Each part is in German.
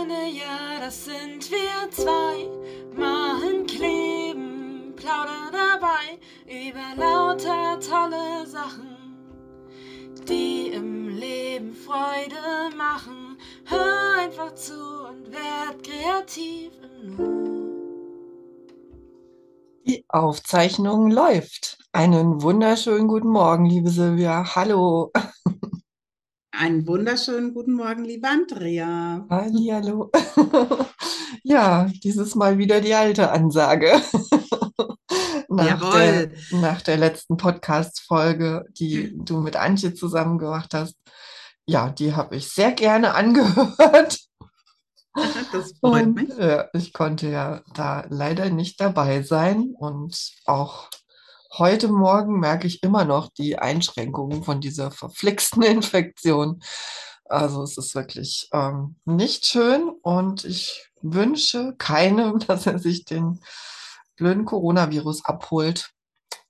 Freunde, ja, das sind wir zwei. Machen kleben, plaudern dabei über lauter tolle Sachen, die im Leben Freude machen. Hör einfach zu und werd kreativ im Nu. Die Aufzeichnung läuft. Einen wunderschönen guten Morgen, liebe Silvia. Hallo. Einen wunderschönen guten Morgen, liebe Andrea. Hallihallo. Ja, dieses Mal wieder die alte Ansage. Nach der, Jawohl. nach der letzten Podcast-Folge, die du mit Antje zusammen gemacht hast. Ja, die habe ich sehr gerne angehört. Das freut Und mich. äh, ich konnte ja da leider nicht dabei sein. Und auch heute Morgen merke ich immer noch die Einschränkungen von dieser verflixten Infektion. Also es ist wirklich ähm, nicht schön und ich wünsche keinem, dass er sich den blöden Coronavirus abholt.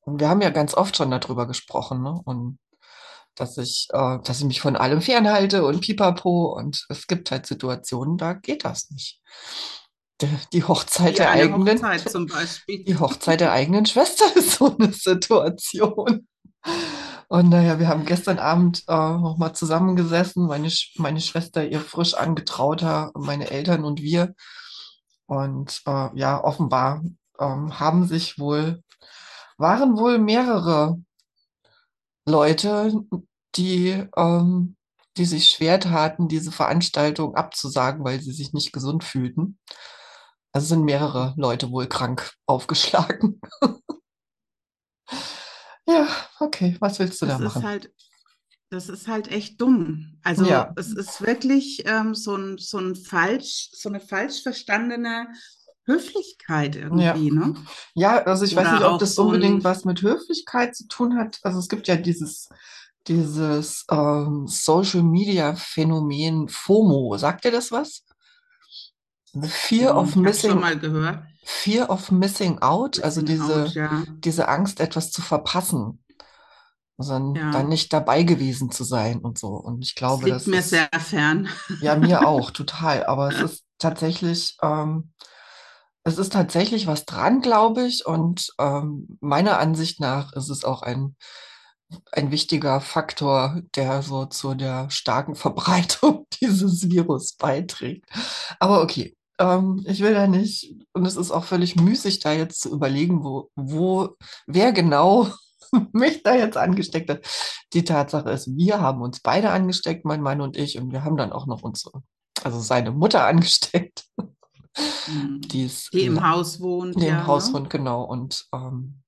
Und wir haben ja ganz oft schon darüber gesprochen, ne? Und dass ich, äh, dass ich mich von allem fernhalte und pipapo. Und es gibt halt Situationen, da geht das nicht. Die, Hochzeit Wie der eigenen, Hochzeit zum Beispiel. die Hochzeit der eigenen Schwester ist so eine Situation. Und naja, wir haben gestern Abend äh, nochmal zusammengesessen, meine, Sch meine Schwester, ihr frisch angetrauter, meine Eltern und wir. Und äh, ja, offenbar ähm, haben sich wohl, waren wohl mehrere Leute, die, ähm, die sich schwer taten, diese Veranstaltung abzusagen, weil sie sich nicht gesund fühlten. Also sind mehrere Leute wohl krank aufgeschlagen. Ja, okay, was willst du da Das ist machen? halt, das ist halt echt dumm. Also Ja, es ist wirklich ähm, so ein, so ein falsch, so eine falsch verstandene Höflichkeit ja. irgendwie, ne? Ja, also ich weiß nicht, Oder ob das so unbedingt was mit Höflichkeit zu tun hat. Also es gibt ja dieses, dieses ähm, Social Media Phänomen FOMO. Sagt dir das was? The Fear hm, of ich habe schon Missing, mal gehört, Fear of Missing Out, also Missing Out, diese, ja. diese Angst, etwas zu verpassen, also dann, dann Ja, nicht dabei gewesen zu sein und so. Und ich glaube, liegt das mir ist, sehr fern. ja, mir auch, total. Aber es ist tatsächlich, ähm, es ist tatsächlich was dran, glaube ich. Und ähm, meiner Ansicht nach ist es auch ein, ein wichtiger Faktor, der so zu der starken Verbreitung dieses Virus beiträgt. Aber okay, ähm, ich will da nicht, und es ist auch völlig müßig, da jetzt zu überlegen, wo, wo, wer genau mich da jetzt angesteckt hat. Die Tatsache ist, wir haben uns beide angesteckt, mein Mann und ich, und wir haben dann auch noch unsere, also seine Mutter angesteckt, Hm. die ist Die im Haus wohnt, die im ja, ne? Haushund, genau. Und ähm,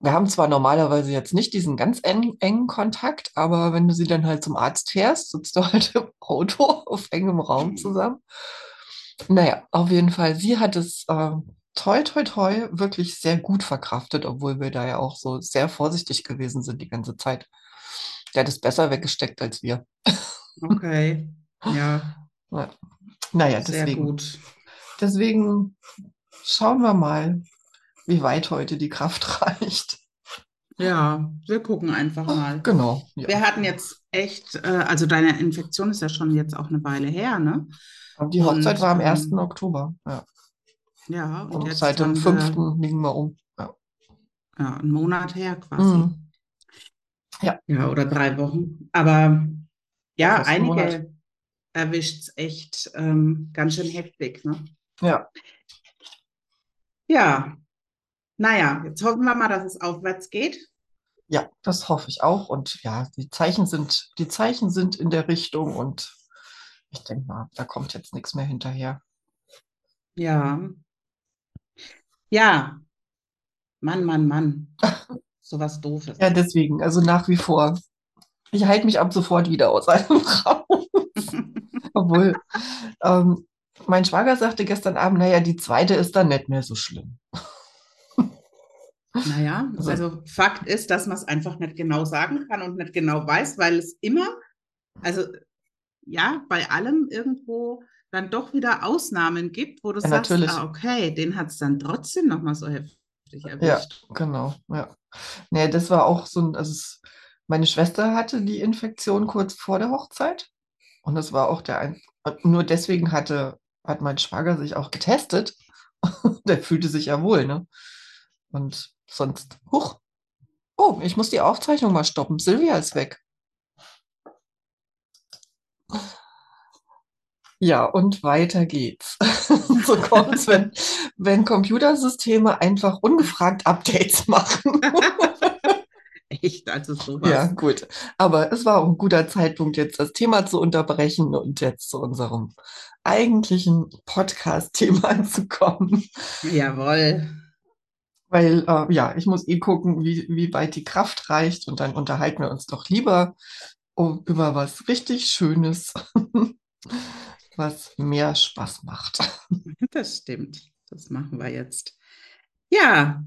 wir haben zwar normalerweise jetzt nicht diesen ganz engen, engen Kontakt, aber wenn du sie dann halt zum Arzt fährst, sitzt du halt im Auto auf engem Raum zusammen. Naja, auf jeden Fall, sie hat es äh, toi, toi, toi wirklich sehr gut verkraftet, obwohl wir da ja auch so sehr vorsichtig gewesen sind die ganze Zeit. Der hat es besser weggesteckt als wir. Okay, ja, Ja. Naja, sehr deswegen, gut. deswegen schauen wir mal, wie weit heute die Kraft reicht. Ja, wir gucken einfach mal. Genau, ja. Wir hatten jetzt echt, äh, also deine Infektion ist ja schon jetzt auch eine Weile her, ne? Und die Hochzeit Und war am 1. ähm, Oktober. Ja. ja, und Und jetzt seit dem haben 5. wir liegen wir um. Ja. ja, einen Monat her quasi. Mhm. Ja, Ja, oder drei Wochen. Aber ja, fast einige erwischt es echt ähm, ganz schön heftig, ne? Ja, Ja, naja, jetzt hoffen wir mal, dass es aufwärts geht. ja, das hoffe ich auch. Und ja, die Zeichen sind, die Zeichen sind in der Richtung und ich denke mal, da kommt jetzt nichts mehr hinterher. Ja, ja, Mann, Mann, Mann. Sowas Doofes. Ja, deswegen, also nach wie vor. Ich halte mich ab sofort wieder aus einem Raum. Obwohl, ähm, mein Schwager sagte gestern Abend, naja, die zweite ist dann nicht mehr so schlimm. Naja, Also, also Fakt ist, dass man es einfach nicht genau sagen kann und nicht genau weiß, weil es immer, also ja, bei allem irgendwo dann doch wieder Ausnahmen gibt, wo du ja, sagst, ah, okay, den hat es dann trotzdem nochmal so heftig Ja, erwischt. genau, ja. Nee, das war auch so ein, also es, meine Schwester hatte die Infektion kurz vor der Hochzeit Und das war auch der ein nur deswegen hatte, hat mein Schwager sich auch getestet. der fühlte sich ja wohl, ne? Und sonst, huch. Oh, ich muss die Aufzeichnung mal stoppen. Silvia ist weg. Ja, und weiter geht's. so kommt's, wenn, wenn Computersysteme einfach ungefragt Updates machen. Echt, also sowas. Ja, gut. Aber es war auch ein guter Zeitpunkt, jetzt das Thema zu unterbrechen und jetzt zu unserem eigentlichen Podcast-Thema zu kommen. Jawohl. Weil, äh, ja, ich muss eh gucken, wie, wie weit die Kraft reicht und dann unterhalten wir uns doch lieber um, über was richtig Schönes, was mehr Spaß macht. Das stimmt. Das machen wir jetzt. Ja,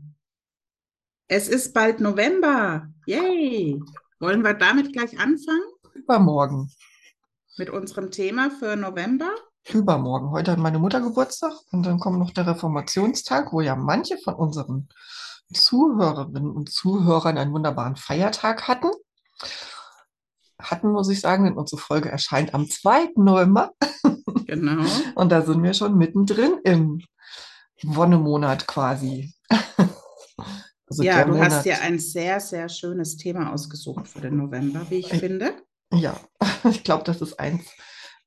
es ist bald November. Yay! Wollen wir damit gleich anfangen? Übermorgen. Mit unserem Thema für November? Übermorgen. Heute hat meine Mutter Geburtstag und dann kommt noch der Reformationstag, wo ja manche von unseren Zuhörerinnen und Zuhörern einen wunderbaren Feiertag hatten. Hatten, muss ich sagen, denn unsere Folge erscheint am 2. November. Genau. Und da sind wir schon mittendrin im Wonnemonat quasi. Also ja, du Monat. hast dir ein sehr, sehr schönes Thema ausgesucht für den November, wie ich, ich finde. Ja, ich glaube, das ist eins,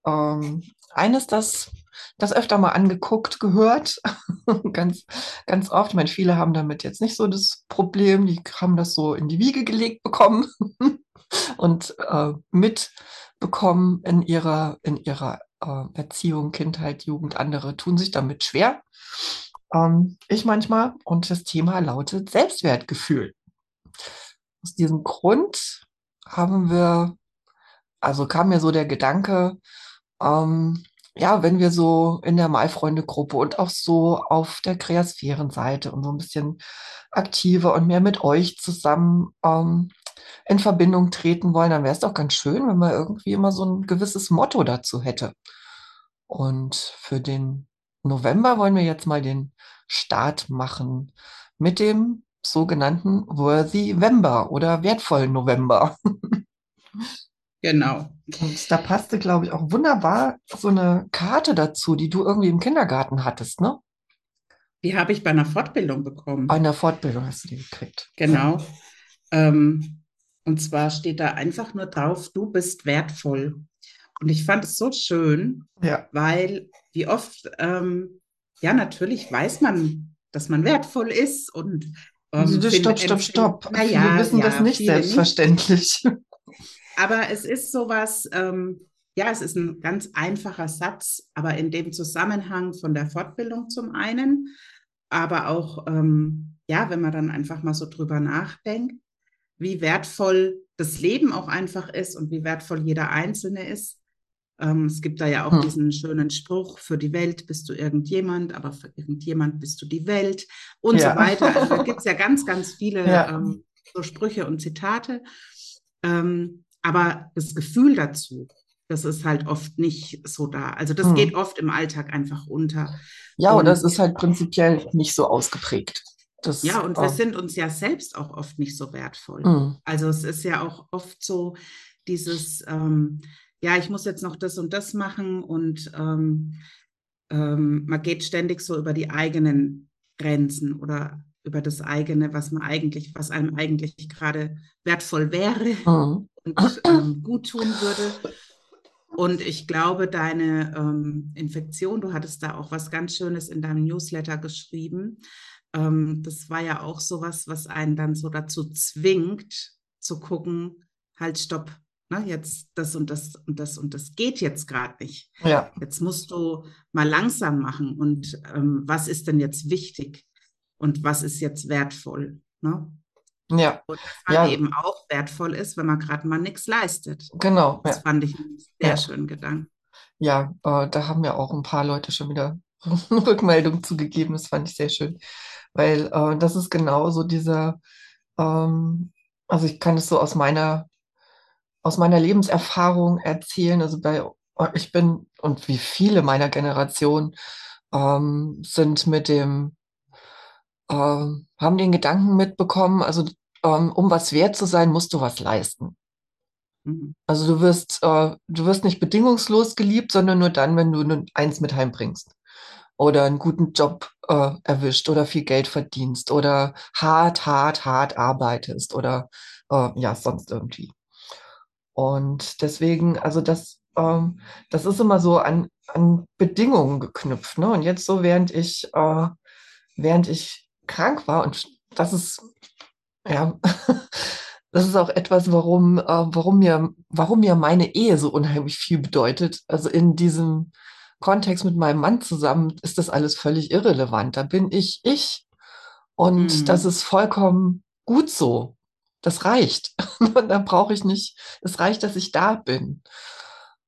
ähm, eines, das, das öfter mal angeguckt, gehört. ganz, ganz oft. Ich meine, viele haben damit jetzt nicht so das Problem, die haben das so in die Wiege gelegt bekommen und äh, mitbekommen in ihrer, in ihrer äh, Erziehung, Kindheit, Jugend. Andere tun sich damit schwer. Ähm, ich manchmal. Und das Thema lautet Selbstwertgefühl. Aus diesem Grund haben wir, also kam mir so der Gedanke, ähm, ja, wenn wir so in der Malfreunde-Gruppe und auch so auf der Kreasphären-Seite und so ein bisschen aktiver und mehr mit euch zusammen ähm, in Verbindung treten wollen, dann wäre es doch ganz schön, wenn man irgendwie immer so ein gewisses Motto dazu hätte. Und für den November wollen wir jetzt mal den Start machen mit dem sogenannten Worthy November oder wertvollen November. Genau. Und da passte, glaube ich, auch wunderbar so eine Karte dazu, die du irgendwie im Kindergarten hattest, ne? Die habe ich bei einer Fortbildung bekommen. Bei einer Fortbildung hast du die gekriegt. Genau. Ähm, und zwar steht da einfach nur drauf, du bist wertvoll. Und ich fand es so schön, ja. weil wie oft, ähm, ja, natürlich weiß man, dass man wertvoll ist und ähm, also, stopp, stopp, stopp. Ja, wir wissen ja, das nicht selbstverständlich. Nicht. Aber es ist sowas, ähm, ja, es ist ein ganz einfacher Satz, aber in dem Zusammenhang von der Fortbildung zum einen, aber auch, ähm, ja, wenn man dann einfach mal so drüber nachdenkt, wie wertvoll das Leben auch einfach ist und wie wertvoll jeder Einzelne ist. Ähm, es gibt da ja auch hm. diesen schönen Spruch, für die Welt bist du irgendjemand, aber für irgendjemand bist du die Welt und ja. so weiter. Also da gibt es ja ganz, ganz viele ja. ähm, so Sprüche und Zitate. Ähm, aber das Gefühl dazu, das ist halt oft nicht so da. Also das hm. geht oft im Alltag einfach unter. Ja, und das ist halt prinzipiell nicht so ausgeprägt. Das, ja, und wir sind uns ja selbst auch oft nicht so wertvoll. Hm. Also es ist ja auch oft so dieses, ähm, ja, ich muss jetzt noch das und das machen und ähm, ähm, man geht ständig so über die eigenen Grenzen oder über das eigene, was man eigentlich, was einem eigentlich gerade wertvoll wäre. Mhm und ähm, gut tun würde. Und ich glaube, deine ähm, Infektion, du hattest da auch was ganz Schönes in deinem Newsletter geschrieben. Ähm, das war ja auch sowas, was einen dann so dazu zwingt, zu gucken, halt, stopp, ne, jetzt das und das und das und das geht jetzt gerade nicht. Ja. Jetzt musst du mal langsam machen und ähm, was ist denn jetzt wichtig und was ist jetzt wertvoll. Ne? Ja. Und das ja. eben auch wertvoll ist, wenn man gerade mal nichts leistet. Genau. Das ja. fand ich einen sehr ja. schönen Gedanken. Ja, äh, da haben ja auch ein paar Leute schon wieder Rückmeldung zugegeben. Das fand ich sehr schön. Weil äh, das ist genau so dieser, ähm, also ich kann es so aus meiner, aus meiner Lebenserfahrung erzählen. Also bei, ich bin und wie viele meiner Generation ähm, sind mit dem äh, haben den Gedanken mitbekommen, also ähm, um was wert zu sein, musst du was leisten. Mhm. Also du wirst, äh, du wirst nicht bedingungslos geliebt, sondern nur dann, wenn du eins mit heimbringst oder einen guten Job äh, erwischt oder viel Geld verdienst oder hart, hart, hart arbeitest oder äh, ja, sonst irgendwie. Und deswegen, also das, ähm, das ist immer so an, an Bedingungen geknüpft. Ne? Und jetzt so, während ich, äh, während ich krank war, und das ist, ja, das ist auch etwas, warum, äh, warum, mir, warum mir meine Ehe so unheimlich viel bedeutet. Also in diesem Kontext mit meinem Mann zusammen ist das alles völlig irrelevant. Da bin ich ich. Und mhm. das ist vollkommen gut so. Das reicht. Und da brauche ich nicht, es reicht, dass ich da bin.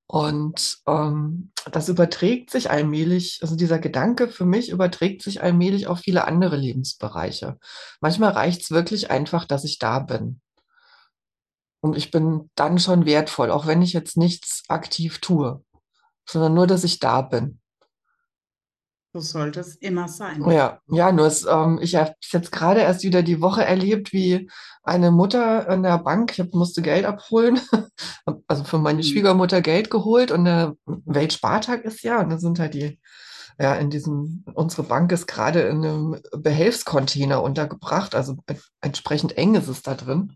Und ähm, das überträgt sich allmählich, also dieser Gedanke für mich überträgt sich allmählich auf viele andere Lebensbereiche. Manchmal reicht es wirklich einfach, dass ich da bin. Und ich bin dann schon wertvoll, auch wenn ich jetzt nichts aktiv tue, sondern nur, dass ich da bin. So sollte es immer sein. Ja, ja, nur es, ähm, ich habe jetzt gerade erst wieder die Woche erlebt, wie eine Mutter in der Bank, ich musste Geld abholen, also für meine mhm. Schwiegermutter Geld geholt und der Weltspartag ist ja, und da sind halt die, ja, in diesem, unsere Bank ist gerade in einem Behelfscontainer untergebracht, also entsprechend eng ist es da drin.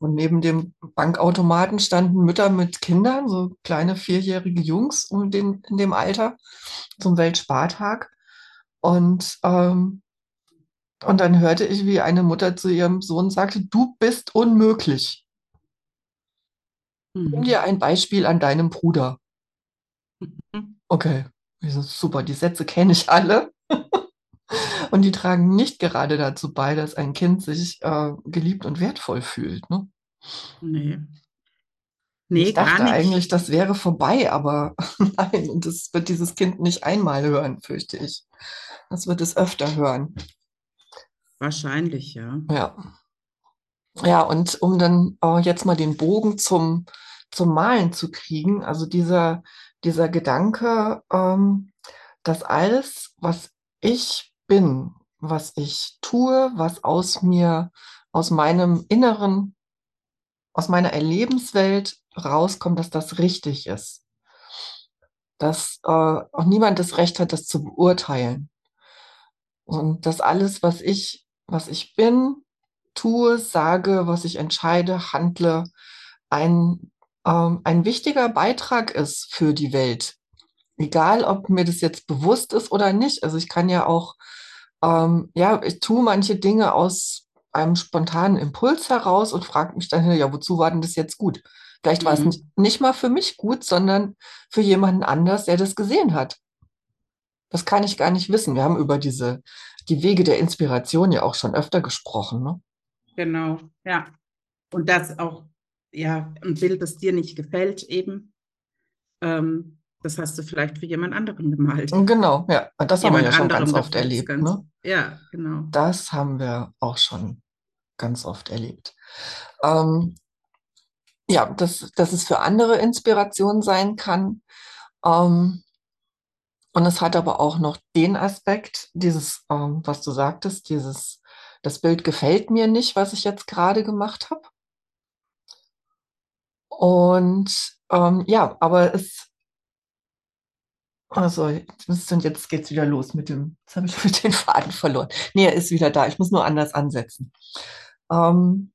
Und neben dem Bankautomaten standen Mütter mit Kindern, so kleine vierjährige Jungs um den, in dem Alter zum Weltspartag. Und, ähm, und dann hörte ich, wie eine Mutter zu ihrem Sohn sagte, du bist unmöglich. Mhm. Nimm dir ein Beispiel an deinem Bruder. Okay, ich so, super, die Sätze kenne ich alle. Und die tragen nicht gerade dazu bei, dass ein Kind sich äh, geliebt und wertvoll fühlt. Ne? Nee. Nee, ich dachte eigentlich, das wäre vorbei, aber nein, und das wird dieses Kind nicht einmal hören, fürchte ich. Das wird es öfter hören. Wahrscheinlich, ja. Ja. Ja, und um dann äh, jetzt mal den Bogen zum, zum Malen zu kriegen, also dieser, dieser Gedanke, ähm, dass alles, was ich bin, was ich tue, was aus mir, aus meinem Inneren, aus meiner Erlebenswelt rauskommt, dass das richtig ist. Dass äh, auch niemand das Recht hat, das zu beurteilen. Und dass alles, was ich, was ich bin, tue, sage, was ich entscheide, handle, ein, ähm, ein wichtiger Beitrag ist für die Welt. Egal, ob mir das jetzt bewusst ist oder nicht. Also ich kann ja auch, ähm, ja, ich tue manche Dinge aus einem spontanen Impuls heraus und frage mich dann, ja, wozu war denn das jetzt gut? Vielleicht war es mhm. nicht, nicht mal für mich gut, sondern für jemanden anders, der das gesehen hat. Das kann ich gar nicht wissen. Wir haben über diese, die Wege der Inspiration ja auch schon öfter gesprochen. Ne? Genau, ja. Und das auch, ja, ein Bild, das dir nicht gefällt, eben. Ähm, das hast du vielleicht für jemand anderen gemalt. Genau, ja. Das jemand haben wir ja schon ganz oft erlebt. Ganz, ne? Ja, genau. Das haben wir auch schon ganz oft erlebt. Ähm, ja, dass, dass es für andere Inspiration sein kann. Ähm, und es hat aber auch noch den Aspekt, dieses, ähm, was du sagtest, dieses, das Bild gefällt mir nicht, was ich jetzt gerade gemacht habe. Und ähm, ja, aber es, also und jetzt geht's wieder los mit dem, jetzt habe ich den Faden verloren. Nee, er ist wieder da, ich muss nur anders ansetzen. Ähm,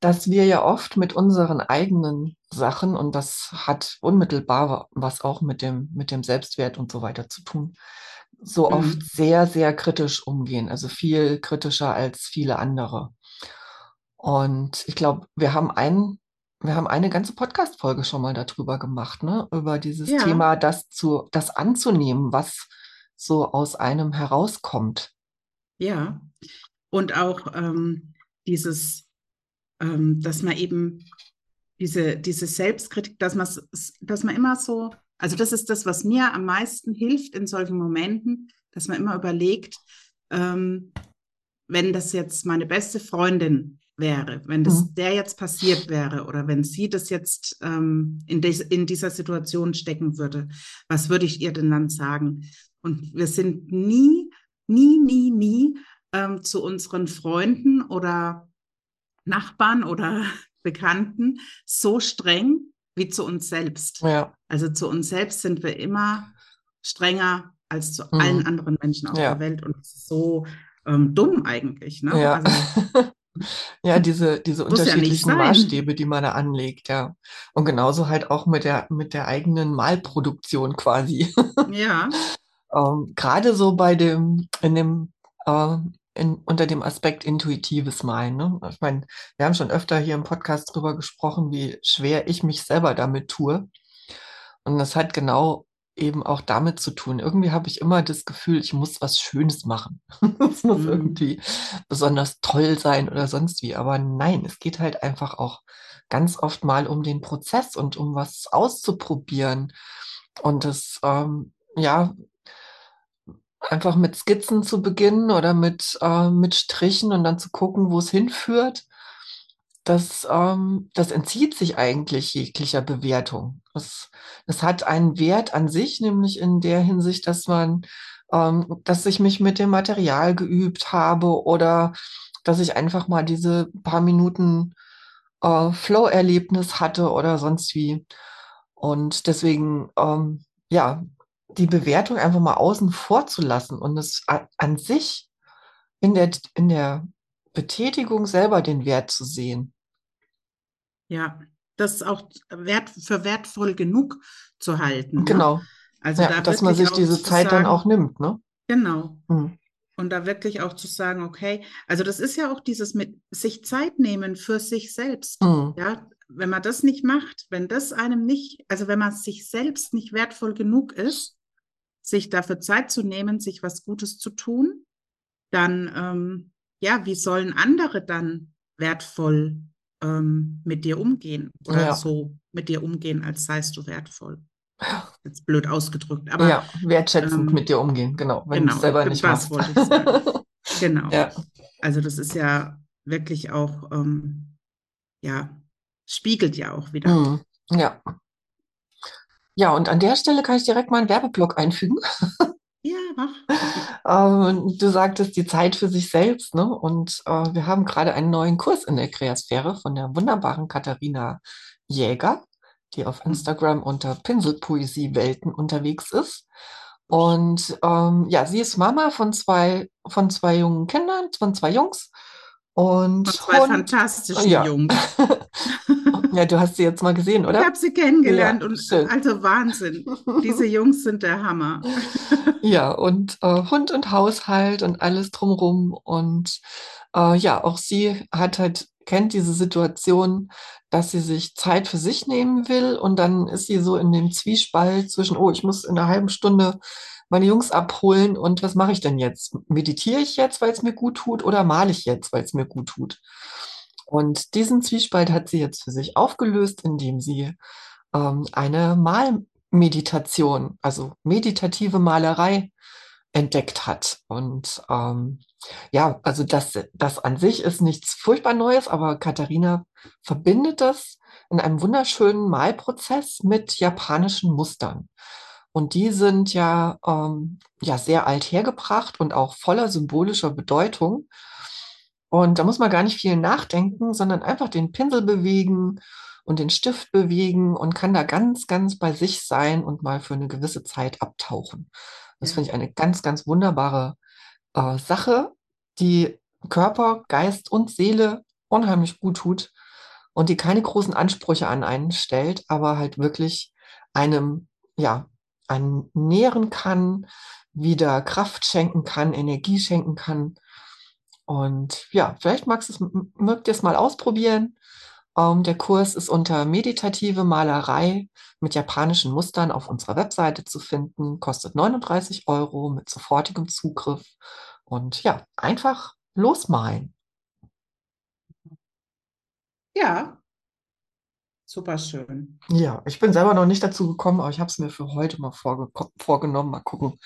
dass wir ja oft mit unseren eigenen Sachen, und das hat unmittelbar was auch mit dem, mit dem Selbstwert und so weiter zu tun, so mhm. oft sehr, sehr kritisch umgehen, also viel kritischer als viele andere. Und ich glaube, wir haben einen, wir haben eine ganze Podcast-Folge schon mal darüber gemacht, ne? Über dieses ja. Thema, das zu, das anzunehmen, was so aus einem herauskommt. Ja. Und auch ähm, dieses ähm, dass man eben diese, diese Selbstkritik, dass man, dass man immer so, also das ist das, was mir am meisten hilft in solchen Momenten, dass man immer überlegt, ähm, wenn das jetzt meine beste Freundin wäre, wenn das mhm. der jetzt passiert wäre oder wenn sie das jetzt ähm, in, des, in dieser Situation stecken würde, was würde ich ihr denn dann sagen? Und wir sind nie, nie, nie, nie ähm, zu unseren Freunden oder Nachbarn oder Bekannten so streng wie zu uns selbst. Ja. Also zu uns selbst sind wir immer strenger als zu mhm. allen anderen Menschen auf ja. der Welt. Und so ähm, dumm eigentlich. Ne? Ja. Also, ja, diese, diese unterschiedlichen ja Maßstäbe, die man da anlegt, ja. Und genauso halt auch mit der, mit der eigenen Malproduktion quasi. Ja. ähm, Gerade so bei dem, in dem, äh, in, unter dem Aspekt intuitives Malen. Ne? Ich meine, wir haben schon öfter hier im Podcast drüber gesprochen, wie schwer ich mich selber damit tue. Und das hat genau eben auch damit zu tun. Irgendwie habe ich immer das Gefühl, ich muss was Schönes machen. Es muss mhm. irgendwie besonders toll sein oder sonst wie. Aber nein, es geht halt einfach auch ganz oft mal um den Prozess und um was auszuprobieren. Und das, ähm, ja, einfach mit Skizzen zu beginnen oder mit, äh, mit Strichen und dann zu gucken, wo es hinführt das, ähm, das entzieht sich eigentlich jeglicher Bewertung. Das, das hat einen Wert an sich, nämlich in der Hinsicht, dass man, ähm, dass ich mich mit dem Material geübt habe oder dass ich einfach mal diese paar Minuten äh, Flow-Erlebnis hatte oder sonst wie. Und deswegen, ähm, ja, die Bewertung einfach mal außen vor zu lassen und es an sich in der, in der Betätigung selber den Wert zu sehen. Ja, das auch wert, für wertvoll genug zu halten. Ne? Genau. Ne? Also ja, da dass man sich diese Zeit sagen, dann auch nimmt, ne? Genau. Hm. Und da wirklich auch zu sagen, okay, also das ist ja auch dieses mit sich Zeit nehmen für sich selbst. Hm. Ja, wenn man das nicht macht, wenn das einem nicht, also wenn man sich selbst nicht wertvoll genug ist, sich dafür Zeit zu nehmen, sich was Gutes zu tun, dann, ähm, ja, wie sollen andere dann wertvoll ähm, mit dir umgehen oder ja. so mit dir umgehen, als seist du wertvoll. Jetzt blöd ausgedrückt, aber ja, wertschätzend ähm, mit dir umgehen, genau, wenn genau, du es selber nicht machst. wollte ich sagen. genau. Ja. Also das ist ja wirklich auch, ähm, ja, spiegelt ja auch wieder. Mhm. Ja. Ja, und an der Stelle kann ich direkt mal einen Werbeblock einfügen. Ja, mach. Ähm, du sagtest die Zeit für sich selbst, ne? Und äh, wir haben gerade einen neuen Kurs in der Kreasphäre von der wunderbaren Katharina Jäger, die auf mhm. Instagram unter Pinselpoesie-Welten unterwegs ist. Und ähm, ja, sie ist Mama von zwei, von zwei jungen Kindern, von zwei Jungs. Und, und zwei Hund, fantastischen ja. Jungs. ja, du hast sie jetzt mal gesehen, oder? Ich habe sie kennengelernt ja, und schön. also Wahnsinn. Diese Jungs sind der Hammer. ja, und äh, Hund und Haushalt und alles drumrum. Und äh, ja, auch sie hat halt, kennt diese Situation, dass sie sich Zeit für sich nehmen will. Und dann ist sie so in dem Zwiespalt zwischen, oh, ich muss in einer halben Stunde meine Jungs abholen und was mache ich denn jetzt? Meditiere ich jetzt, weil es mir gut tut oder male ich jetzt, weil es mir gut tut? Und diesen Zwiespalt hat sie jetzt für sich aufgelöst, indem sie ähm, eine Malmeditation, also meditative Malerei entdeckt hat. Und ähm, ja, also das, das an sich ist nichts furchtbar Neues, aber Katharina verbindet das in einem wunderschönen Malprozess mit japanischen Mustern. Und die sind ja, ähm, ja sehr alt hergebracht und auch voller symbolischer Bedeutung. Und da muss man gar nicht viel nachdenken, sondern einfach den Pinsel bewegen und den Stift bewegen und kann da ganz, ganz bei sich sein und mal für eine gewisse Zeit abtauchen. Das ja. finde ich eine ganz, ganz wunderbare äh, Sache, die Körper, Geist und Seele unheimlich gut tut und die keine großen Ansprüche an einen stellt, aber halt wirklich einem, ja, einen nähren kann, wieder Kraft schenken kann, Energie schenken kann. Und ja, vielleicht magst es, mögt ihr es mal ausprobieren. Ähm, der Kurs ist unter meditative Malerei mit japanischen Mustern auf unserer Webseite zu finden, kostet 39 Euro mit sofortigem Zugriff. Und ja, einfach losmalen. Ja, Super schön. Ja, ich bin selber noch nicht dazu gekommen, aber ich habe es mir für heute mal vorge vorgenommen. Mal gucken,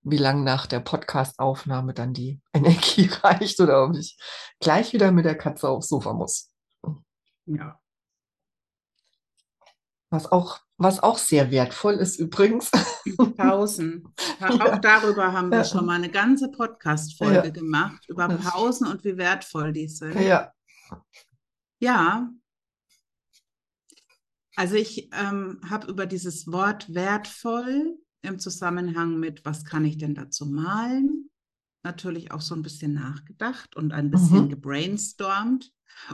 wie lange nach der Podcast-Aufnahme dann die Energie reicht oder ob ich gleich wieder mit der Katze aufs Sofa muss. Ja. Was auch, was auch sehr wertvoll ist übrigens. Pausen. Auch darüber haben wir ja. schon mal eine ganze Podcast-Folge ja. gemacht, über Pausen und wie wertvoll die sind. Ja. Ja, Also ich ähm, habe über dieses Wort wertvoll im Zusammenhang mit, was kann ich denn dazu malen, natürlich auch so ein bisschen nachgedacht und ein bisschen mhm. gebrainstormt.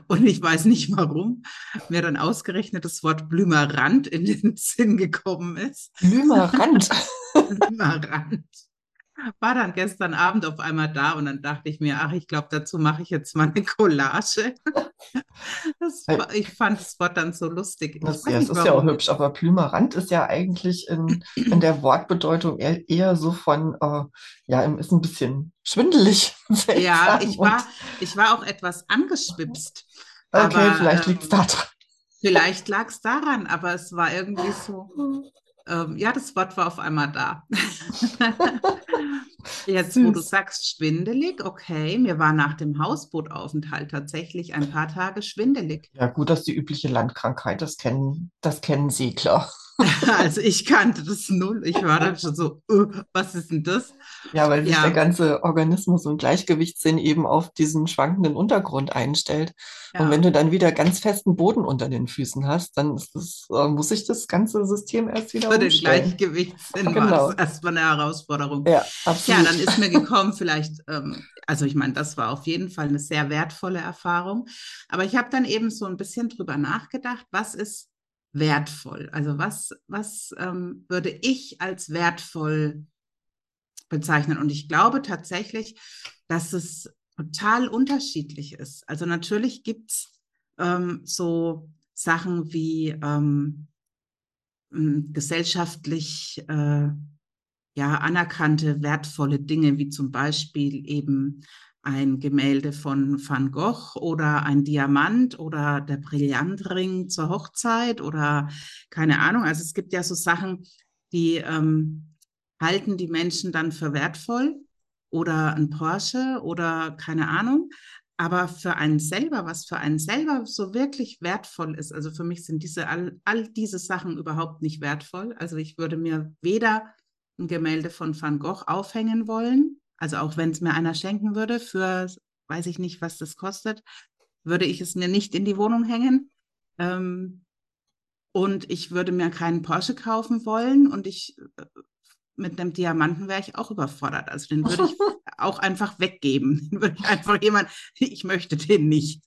Und ich weiß nicht warum, mir dann ausgerechnet das Wort Blümerrand in den Sinn gekommen ist. Blümerrand? Blümerrand war dann gestern Abend auf einmal da und dann dachte ich mir, ach, ich glaube, dazu mache ich jetzt mal eine Collage. Das, ich fand das Wort dann so lustig. Das, ja, es ist ja auch hübsch, aber Plümerand ist ja eigentlich in, in der Wortbedeutung eher, eher so von, äh, ja, ist ein bisschen schwindelig. Ja, ich war, ich war auch etwas angeschwipst. Okay, aber, vielleicht liegt es ähm, daran. Vielleicht lag es daran, aber es war irgendwie so, ähm, ja, das Wort war auf einmal da. Jetzt, Süß. wo du sagst, schwindelig, okay, mir war nach dem Hausbootaufenthalt tatsächlich ein paar Tage schwindelig. Ja, gut, dass die übliche Landkrankheit, das kennen, das kennen Sie, klar. Also ich kannte das null. Ich war dann schon so, uh, was ist denn das? Ja, weil sich ja. der ganze Organismus und Gleichgewichtssinn eben auf diesen schwankenden Untergrund einstellt. Ja. Und wenn du dann wieder ganz festen Boden unter den Füßen hast, dann das, äh, muss sich das ganze System erst wieder Für den Gleichgewichtssinn genau. war das erstmal eine Herausforderung. Ja, absolut. Ja, dann ist mir gekommen, vielleicht, ähm, also ich meine, das war auf jeden Fall eine sehr wertvolle Erfahrung. Aber ich habe dann eben so ein bisschen drüber nachgedacht, was ist wertvoll? Also was, was ähm, würde ich als wertvoll bezeichnen? Und ich glaube tatsächlich, dass es total unterschiedlich ist. Also natürlich gibt es ähm, so Sachen wie ähm, gesellschaftlich äh, ja anerkannte wertvolle Dinge, wie zum Beispiel eben ein Gemälde von Van Gogh oder ein Diamant oder der Brillantring zur Hochzeit oder keine Ahnung. Also es gibt ja so Sachen, die ähm, halten die Menschen dann für wertvoll oder ein Porsche oder keine Ahnung. Aber für einen selber, was für einen selber so wirklich wertvoll ist, also für mich sind diese all, all diese Sachen überhaupt nicht wertvoll. Also ich würde mir weder ein Gemälde von Van Gogh aufhängen wollen, also auch wenn es mir einer schenken würde für, weiß ich nicht, was das kostet, würde ich es mir nicht in die Wohnung hängen. Ähm, und ich würde mir keinen Porsche kaufen wollen und ich äh, mit einem Diamanten wäre ich auch überfordert. Also den würde ich auch einfach weggeben. Den würde ich einfach jemand, ich möchte den nicht.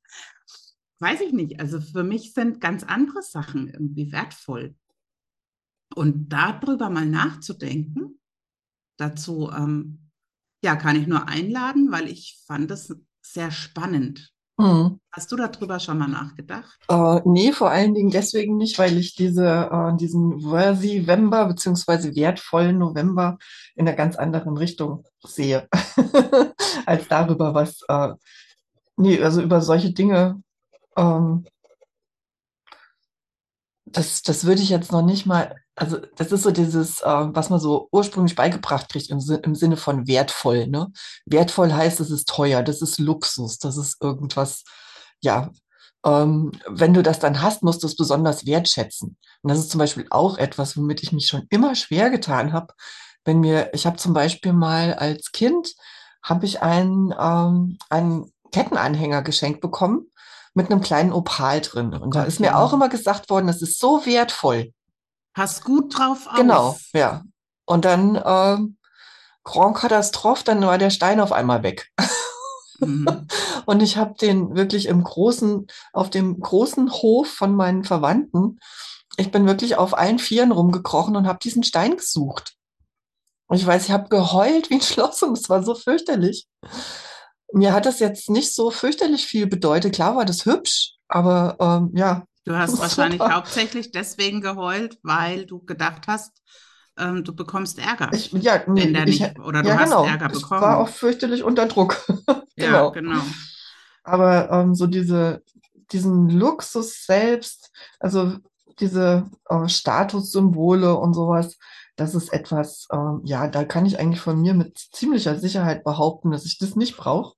Weiß ich nicht. Also für mich sind ganz andere Sachen irgendwie wertvoll. Und darüber mal nachzudenken, dazu ähm, ja, kann ich nur einladen, weil ich fand es sehr spannend. Mhm. Hast du darüber schon mal nachgedacht? Äh, nee, vor allen Dingen deswegen nicht, weil ich diese, äh, diesen worthy November beziehungsweise wertvollen November in einer ganz anderen Richtung sehe, als darüber, was, äh, nee, also über solche Dinge, ähm, das, das würde ich jetzt noch nicht mal also das ist so dieses, äh, was man so ursprünglich beigebracht kriegt im, im Sinne von wertvoll. Ne? Wertvoll heißt, es ist teuer, das ist Luxus, das ist irgendwas, ja. Ähm, wenn du das dann hast, musst du es besonders wertschätzen. Und das ist zum Beispiel auch etwas, womit ich mich schon immer schwer getan habe. Wenn mir, ich habe zum Beispiel mal als Kind, habe ich einen, ähm, einen Kettenanhänger geschenkt bekommen mit einem kleinen Opal drin. Und da ist mir auch immer gesagt worden, das ist so wertvoll. Pass gut drauf auf. Genau, ja. Und dann äh, Grand Katastrophe, dann war der Stein auf einmal weg. Mhm. Und ich habe den wirklich im großen, auf dem großen Hof von meinen Verwandten, ich bin wirklich auf allen Vieren rumgekrochen und habe diesen Stein gesucht. Und ich weiß, ich habe geheult wie ein Schloss und es war so fürchterlich. Mir hat das jetzt nicht so fürchterlich viel bedeutet. Klar war das hübsch, aber ähm, ja, Du hast wahrscheinlich hauptsächlich deswegen geheult, weil du gedacht hast, ähm, du bekommst Ärger. Ich, ja, nee, wenn der ich, nicht, oder du ja, hast genau. Ärger bekommen. Ich war auch fürchterlich unter Druck. genau. Ja, genau. Aber ähm, so diese, diesen Luxus selbst, also diese äh, Statussymbole und sowas, das ist etwas, ähm, ja, da kann ich eigentlich von mir mit ziemlicher Sicherheit behaupten, dass ich das nicht brauche.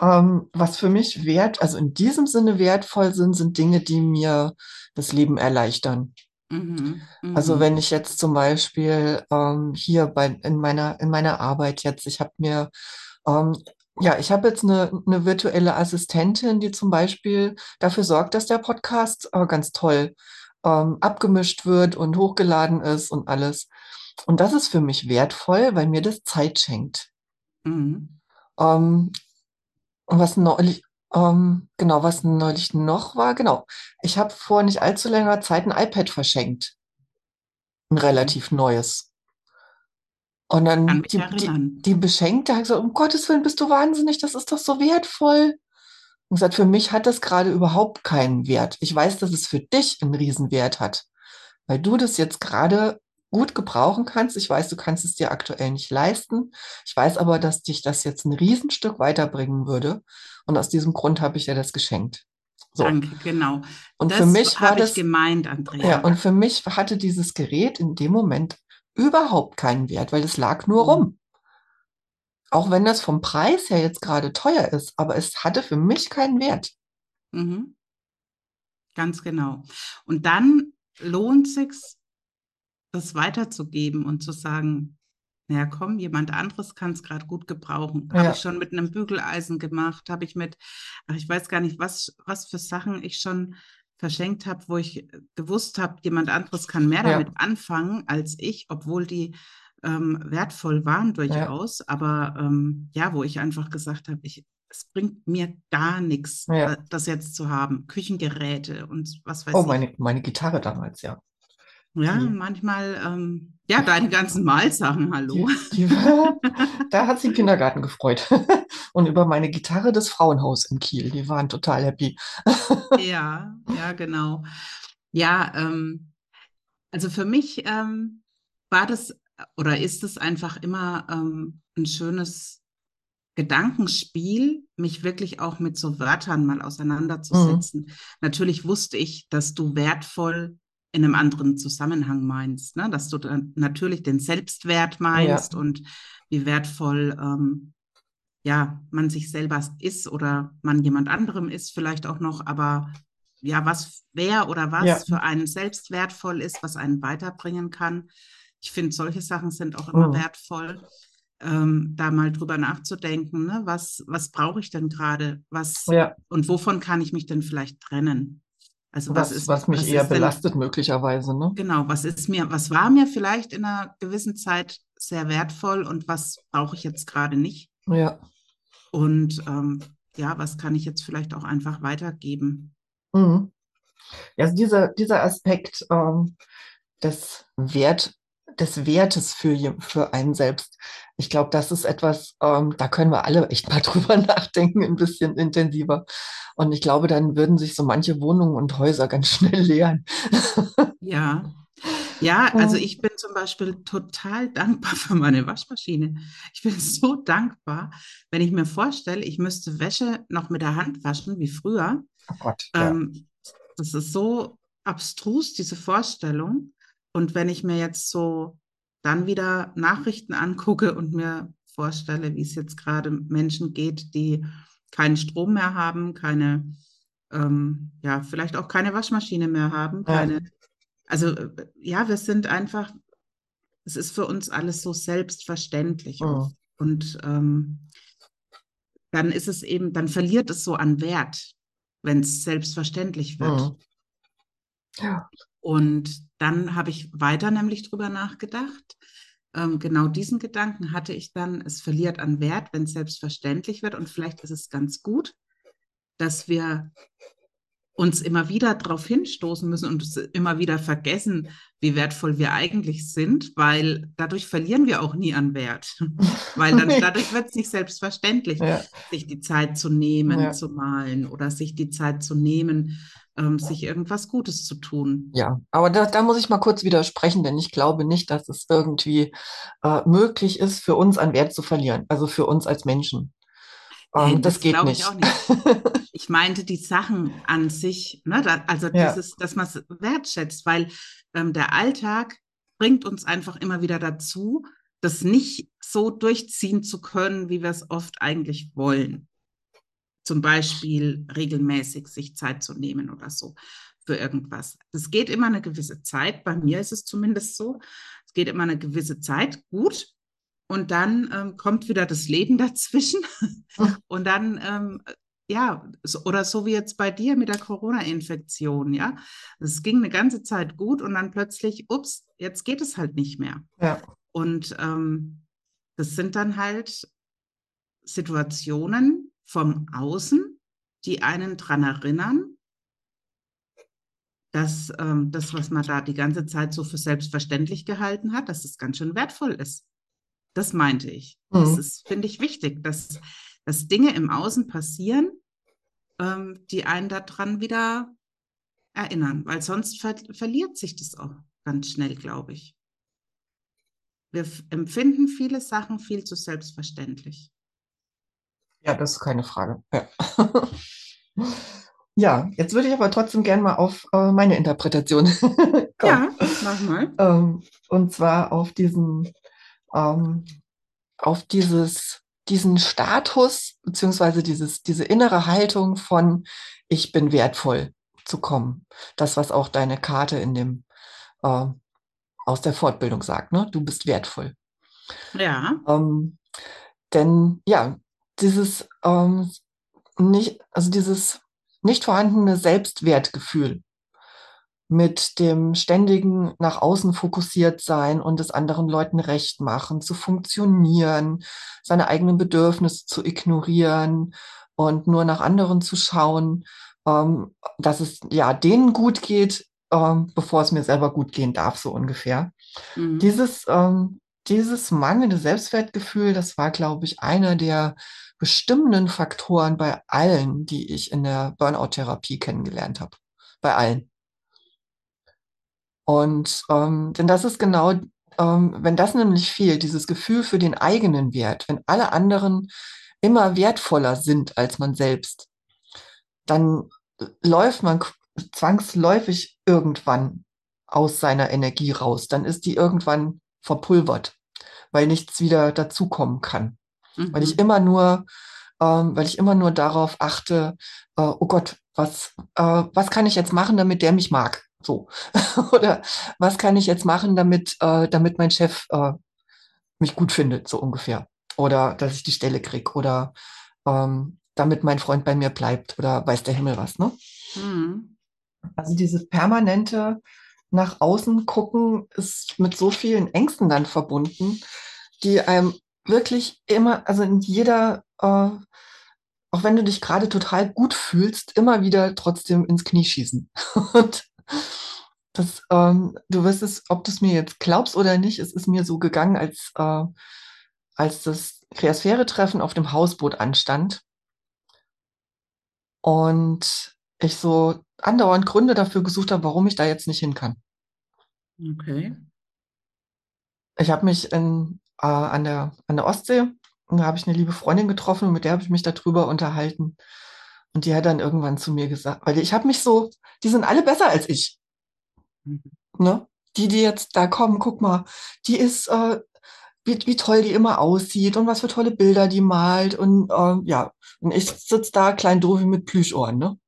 Ähm, was für mich wert, also in diesem Sinne wertvoll sind, sind Dinge, die mir das Leben erleichtern. Mhm, also mhm. wenn ich jetzt zum Beispiel ähm, hier bei in meiner in meiner Arbeit jetzt, ich habe mir ähm, ja, ich habe jetzt eine, eine virtuelle Assistentin, die zum Beispiel dafür sorgt, dass der Podcast äh, ganz toll ähm, abgemischt wird und hochgeladen ist und alles. Und das ist für mich wertvoll, weil mir das Zeit schenkt. Mhm. Ähm, was neulich, ähm, genau, was neulich noch war, genau. Ich habe vor nicht allzu langer Zeit ein iPad verschenkt. Ein relativ neues. Und dann die, die, die Beschenkte hat gesagt, um Gottes Willen, bist du wahnsinnig, das ist doch so wertvoll. Und gesagt, für mich hat das gerade überhaupt keinen Wert. Ich weiß, dass es für dich einen Riesenwert hat, weil du das jetzt gerade gut gebrauchen kannst. Ich weiß, du kannst es dir aktuell nicht leisten. Ich weiß aber, dass dich das jetzt ein Riesenstück weiterbringen würde. Und aus diesem Grund habe ich dir das geschenkt. So. Danke, genau. Und das für mich war das gemeint, Andrea. Ja, und für mich hatte dieses Gerät in dem Moment überhaupt keinen Wert, weil es lag nur mhm. rum. Auch wenn das vom Preis her jetzt gerade teuer ist, aber es hatte für mich keinen Wert. Mhm. Ganz genau. Und dann lohnt es sich, das weiterzugeben und zu sagen, naja, komm, jemand anderes kann es gerade gut gebrauchen. Ja. Habe ich schon mit einem Bügeleisen gemacht, habe ich mit, ach, ich weiß gar nicht, was, was für Sachen ich schon verschenkt habe, wo ich gewusst habe, jemand anderes kann mehr ja. damit anfangen als ich, obwohl die ähm, wertvoll waren durchaus. Ja. Aber ähm, ja, wo ich einfach gesagt habe, ich, es bringt mir gar nichts, ja. das jetzt zu haben. Küchengeräte und was weiß oh, ich. Oh, meine, meine Gitarre damals, ja. Ja, die, manchmal, ähm, ja, deine ganzen Malsachen, hallo. Die, die, da hat sie im Kindergarten gefreut. Und über meine Gitarre des Frauenhaus in Kiel, die waren total happy. Ja, ja, genau. Ja, ähm, also für mich ähm, war das oder ist es einfach immer ähm, ein schönes Gedankenspiel, mich wirklich auch mit so Wörtern mal auseinanderzusetzen. Mhm. Natürlich wusste ich, dass du wertvoll in einem anderen Zusammenhang meinst, ne? dass du dann natürlich den Selbstwert meinst ja. und wie wertvoll ähm, ja man sich selber ist oder man jemand anderem ist vielleicht auch noch, aber ja, was wer oder was ja. für einen selbst wertvoll ist, was einen weiterbringen kann. Ich finde, solche Sachen sind auch immer mhm. wertvoll, ähm, da mal drüber nachzudenken, ne? was, was brauche ich denn gerade, was ja. und wovon kann ich mich denn vielleicht trennen? Also was, was, ist, was mich was eher belastet denn, möglicherweise, ne? Genau, was ist mir, was war mir vielleicht in einer gewissen Zeit sehr wertvoll und was brauche ich jetzt gerade nicht? Ja. Und ähm, ja, was kann ich jetzt vielleicht auch einfach weitergeben? Mhm. Ja, also dieser, dieser Aspekt ähm, des Wert, des Wertes für, für einen selbst. Ich glaube, das ist etwas, ähm, da können wir alle echt mal drüber nachdenken, ein bisschen intensiver. Und ich glaube, dann würden sich so manche Wohnungen und Häuser ganz schnell leeren. Ja. Ja, also ich bin zum Beispiel total dankbar für meine Waschmaschine. Ich bin so dankbar, wenn ich mir vorstelle, ich müsste Wäsche noch mit der Hand waschen wie früher. Oh Gott. Ja. Ähm, das ist so abstrus, diese Vorstellung. Und wenn ich mir jetzt so dann wieder Nachrichten angucke und mir vorstelle, wie es jetzt gerade Menschen geht, die keinen Strom mehr haben, keine, ähm, ja, vielleicht auch keine Waschmaschine mehr haben, keine, ja. also äh, ja, wir sind einfach, es ist für uns alles so selbstverständlich. Oh. Und ähm, dann ist es eben, dann verliert es so an Wert, wenn es selbstverständlich wird. Oh. Ja. Und dann habe ich weiter nämlich drüber nachgedacht. Ähm, genau diesen Gedanken hatte ich dann, es verliert an Wert, wenn es selbstverständlich wird. Und vielleicht ist es ganz gut, dass wir uns immer wieder darauf hinstoßen müssen und immer wieder vergessen, wie wertvoll wir eigentlich sind, weil dadurch verlieren wir auch nie an Wert. weil dann dadurch wird es nicht selbstverständlich, ja. sich die Zeit zu nehmen, ja. zu malen oder sich die Zeit zu nehmen, ähm, sich irgendwas Gutes zu tun. Ja, aber da, da muss ich mal kurz widersprechen, denn ich glaube nicht, dass es irgendwie äh, möglich ist, für uns an Wert zu verlieren, also für uns als Menschen. Ähm, das, das, geht nicht. Ich, nicht. ich meinte die Sachen an sich, ne? Da, also ja. dieses, dass man es wertschätzt, weil ähm, der Alltag bringt uns einfach immer wieder dazu, das nicht so durchziehen zu können, wie wir es oft eigentlich wollen zum Beispiel regelmäßig sich Zeit zu nehmen oder so für irgendwas. Es geht immer eine gewisse Zeit, bei mir ist es zumindest so, es geht immer eine gewisse Zeit, gut, und dann ähm, kommt wieder das Leben dazwischen und dann ähm, ja, so, oder so wie jetzt bei dir mit der Corona-Infektion, ja. Es ging eine ganze Zeit gut und dann plötzlich, ups, jetzt geht es halt nicht mehr. Ja. Und ähm, das sind dann halt Situationen vom Außen, die einen daran erinnern, dass ähm, das, was man da die ganze Zeit so für selbstverständlich gehalten hat, dass es ganz schön wertvoll ist. Das meinte ich. Mhm. Das ist, finde ich, wichtig, dass, dass Dinge im Außen passieren, ähm, die einen daran wieder erinnern, weil sonst ver verliert sich das auch ganz schnell, glaube ich. Wir empfinden viele Sachen viel zu selbstverständlich. Ja, das ist keine Frage. Ja. ja, jetzt würde ich aber trotzdem gerne mal auf äh, meine Interpretation kommen. Ja, mach mal. Ähm, und zwar auf diesen, ähm, auf dieses, diesen Status, beziehungsweise dieses, diese innere Haltung von ich bin wertvoll zu kommen. Das, was auch deine Karte in dem äh, aus der Fortbildung sagt, ne? Du bist wertvoll. Ja. Ähm, denn ja, dieses ähm, nicht, also dieses nicht vorhandene Selbstwertgefühl mit dem ständigen nach außen fokussiert sein und es anderen Leuten recht machen, zu funktionieren, seine eigenen Bedürfnisse zu ignorieren und nur nach anderen zu schauen, ähm, dass es ja denen gut geht, ähm, bevor es mir selber gut gehen darf, so ungefähr. Mhm. Dieses, ähm, dieses mangelnde Selbstwertgefühl, das war, glaube ich, einer der bestimmenden Faktoren bei allen, die ich in der Burnout-Therapie kennengelernt habe. Bei allen. Und ähm, denn das ist genau, ähm, wenn das nämlich fehlt, dieses Gefühl für den eigenen Wert, wenn alle anderen immer wertvoller sind als man selbst, dann läuft man zwangsläufig irgendwann aus seiner Energie raus. Dann ist die irgendwann verpulvert, weil nichts wieder dazukommen kann. Mhm. Weil ich mhm. immer nur, ähm, weil ich immer nur darauf achte, äh, oh Gott, was, äh, was kann ich jetzt machen, damit der mich mag? So. Oder was kann ich jetzt machen, damit, äh, damit mein Chef äh, mich gut findet, so ungefähr. Oder dass ich die Stelle krieg oder ähm, damit mein Freund bei mir bleibt oder weiß der Himmel was, ne? Mhm. Also dieses permanente nach außen gucken ist mit so vielen Ängsten dann verbunden, die einem wirklich immer, also in jeder, äh, auch wenn du dich gerade total gut fühlst, immer wieder trotzdem ins Knie schießen. Und das, ähm, du wirst es, ob du es mir jetzt glaubst oder nicht, es ist mir so gegangen, als, äh, als das Kreasphäre-Treffen auf dem Hausboot anstand. Und ich so andauernd Gründe dafür gesucht habe, warum ich da jetzt nicht hin kann. Okay. Ich habe mich in, äh, an, der, an der Ostsee, und da habe ich eine liebe Freundin getroffen und mit der habe ich mich darüber unterhalten. Und die hat dann irgendwann zu mir gesagt, weil ich habe mich so, die sind alle besser als ich. Mhm. Ne? Die, die jetzt da kommen, guck mal, die ist, äh, wie, wie toll die immer aussieht und was für tolle Bilder die malt. Und äh, ja, und ich sitze da klein doof mit Plüschohren. Ne?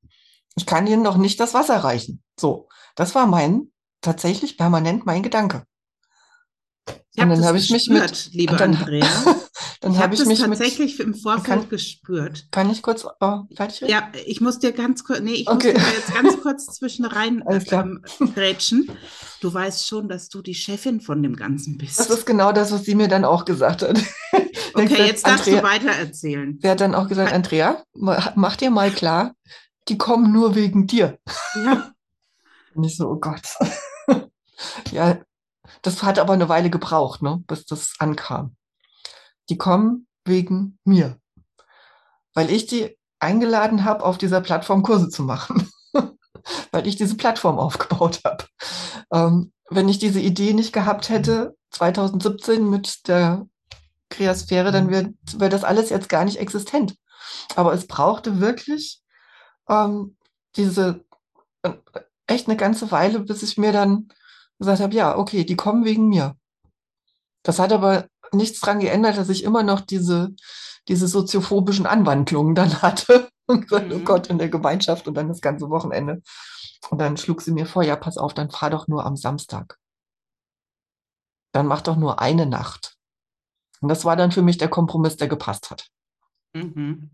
Ich kann ihnen noch nicht das Wasser reichen. So, das war mein, tatsächlich permanent mein Gedanke. Ich und dann habe ich mich mit, liebe dann, Andrea. dann habe ich, hab ich mich tatsächlich mit, im Vorfeld kann, gespürt. Kann ich kurz äh, fertig reden? Ja, ich muss dir ganz kurz, nee, ich okay. muss dir jetzt ganz kurz zwischen rein ähm, grätschen. Du weißt schon, dass du die Chefin von dem Ganzen bist. Das ist genau das, was sie mir dann auch gesagt hat. okay, gesagt, jetzt darfst Andrea, du weiter erzählen. Wer hat dann auch gesagt, Andrea, mach dir mal klar, die kommen nur wegen dir. Ja. Und ich so, oh Gott. ja, das hat aber eine Weile gebraucht, ne, bis das ankam. Die kommen wegen mir, weil ich die eingeladen habe, auf dieser Plattform Kurse zu machen, weil ich diese Plattform aufgebaut habe. Ähm, wenn ich diese Idee nicht gehabt hätte, 2017 mit der Kreasphäre, dann wäre wär das alles jetzt gar nicht existent. Aber es brauchte wirklich ähm, diese äh, echt eine ganze Weile, bis ich mir dann gesagt habe, ja, okay, die kommen wegen mir. Das hat aber nichts dran geändert, dass ich immer noch diese, diese soziophobischen Anwandlungen dann hatte. Und gesagt, oh mhm. oh Gott, in der Gemeinschaft und dann das ganze Wochenende. Und dann schlug sie mir vor, ja, pass auf, dann fahr doch nur am Samstag. Dann mach doch nur eine Nacht. Und das war dann für mich der Kompromiss, der gepasst hat. Mhm.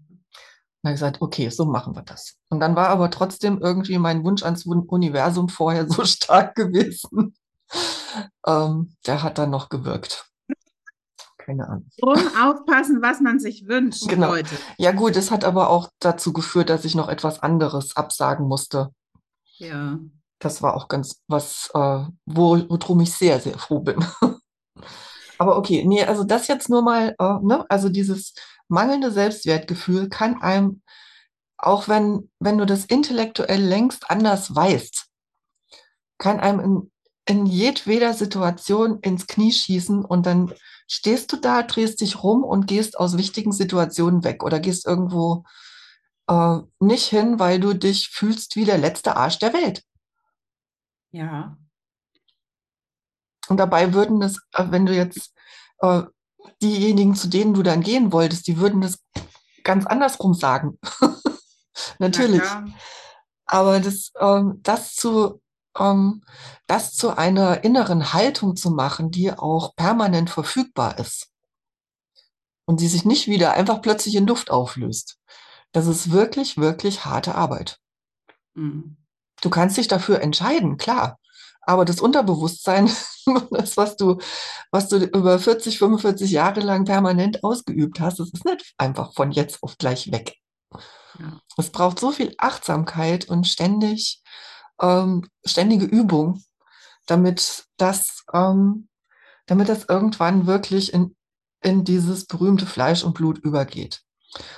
Dann habe ich gesagt, okay, so machen wir das. Und dann war aber trotzdem irgendwie mein Wunsch ans Universum vorher so stark gewesen. ähm, der hat dann noch gewirkt. Keine Ahnung. Drum aufpassen, was man sich wünscht, genau. Leute. Ja, gut, es hat aber auch dazu geführt, dass ich noch etwas anderes absagen musste. Ja. Das war auch ganz was, äh, wo, worum ich sehr, sehr froh bin. aber okay, nee, also das jetzt nur mal, äh, ne, also dieses mangelnde Selbstwertgefühl kann einem, auch wenn, wenn du das intellektuell längst anders weißt, kann einem in, in jedweder Situation ins Knie schießen und dann stehst du da, drehst dich rum und gehst aus wichtigen Situationen weg oder gehst irgendwo äh, nicht hin, weil du dich fühlst wie der letzte Arsch der Welt. Ja. Und dabei würden das, äh, wenn du jetzt äh, diejenigen, zu denen du dann gehen wolltest, die würden das ganz andersrum sagen. Natürlich. Aber das, ähm, das zu ähm, das zu einer inneren Haltung zu machen, die auch permanent verfügbar ist und die sich nicht wieder einfach plötzlich in Luft auflöst. Das ist wirklich, wirklich harte Arbeit. Mhm. Du kannst dich dafür entscheiden, klar. Aber das Unterbewusstsein, das, was du, was du über 40, 45 Jahre lang permanent ausgeübt hast, das ist nicht einfach von jetzt auf gleich weg. Ja. Es braucht so viel Achtsamkeit und ständig, ähm, ständige Übung, damit das, ähm, damit das irgendwann wirklich in, in dieses berühmte Fleisch und Blut übergeht.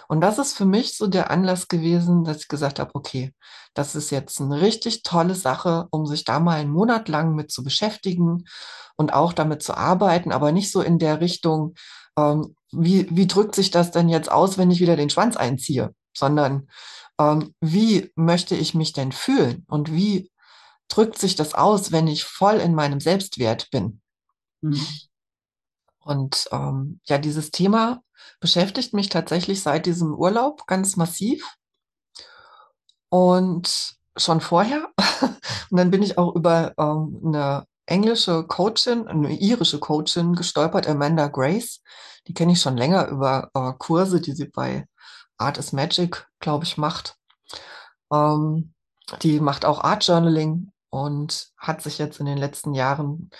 Und das ist für mich so der Anlass gewesen, dass ich gesagt habe, okay, das ist jetzt eine richtig tolle Sache, um sich da mal einen Monat lang mit zu beschäftigen und auch damit zu arbeiten, aber nicht so in der Richtung, ähm, wie, wie drückt sich das denn jetzt aus, wenn ich wieder den Schwanz einziehe, sondern ähm, wie möchte ich mich denn fühlen und wie drückt sich das aus, wenn ich voll in meinem Selbstwert bin. Mhm. Und ähm, ja, dieses Thema beschäftigt mich tatsächlich seit diesem Urlaub ganz massiv. Und schon vorher. Und dann bin ich auch über ähm, eine englische Coachin, eine irische Coachin gestolpert, Amanda Grace. Die kenne ich schon länger über äh, Kurse, die sie bei Art is Magic, glaube ich, macht. Ähm, die macht auch Art Journaling und hat sich jetzt in den letzten Jahren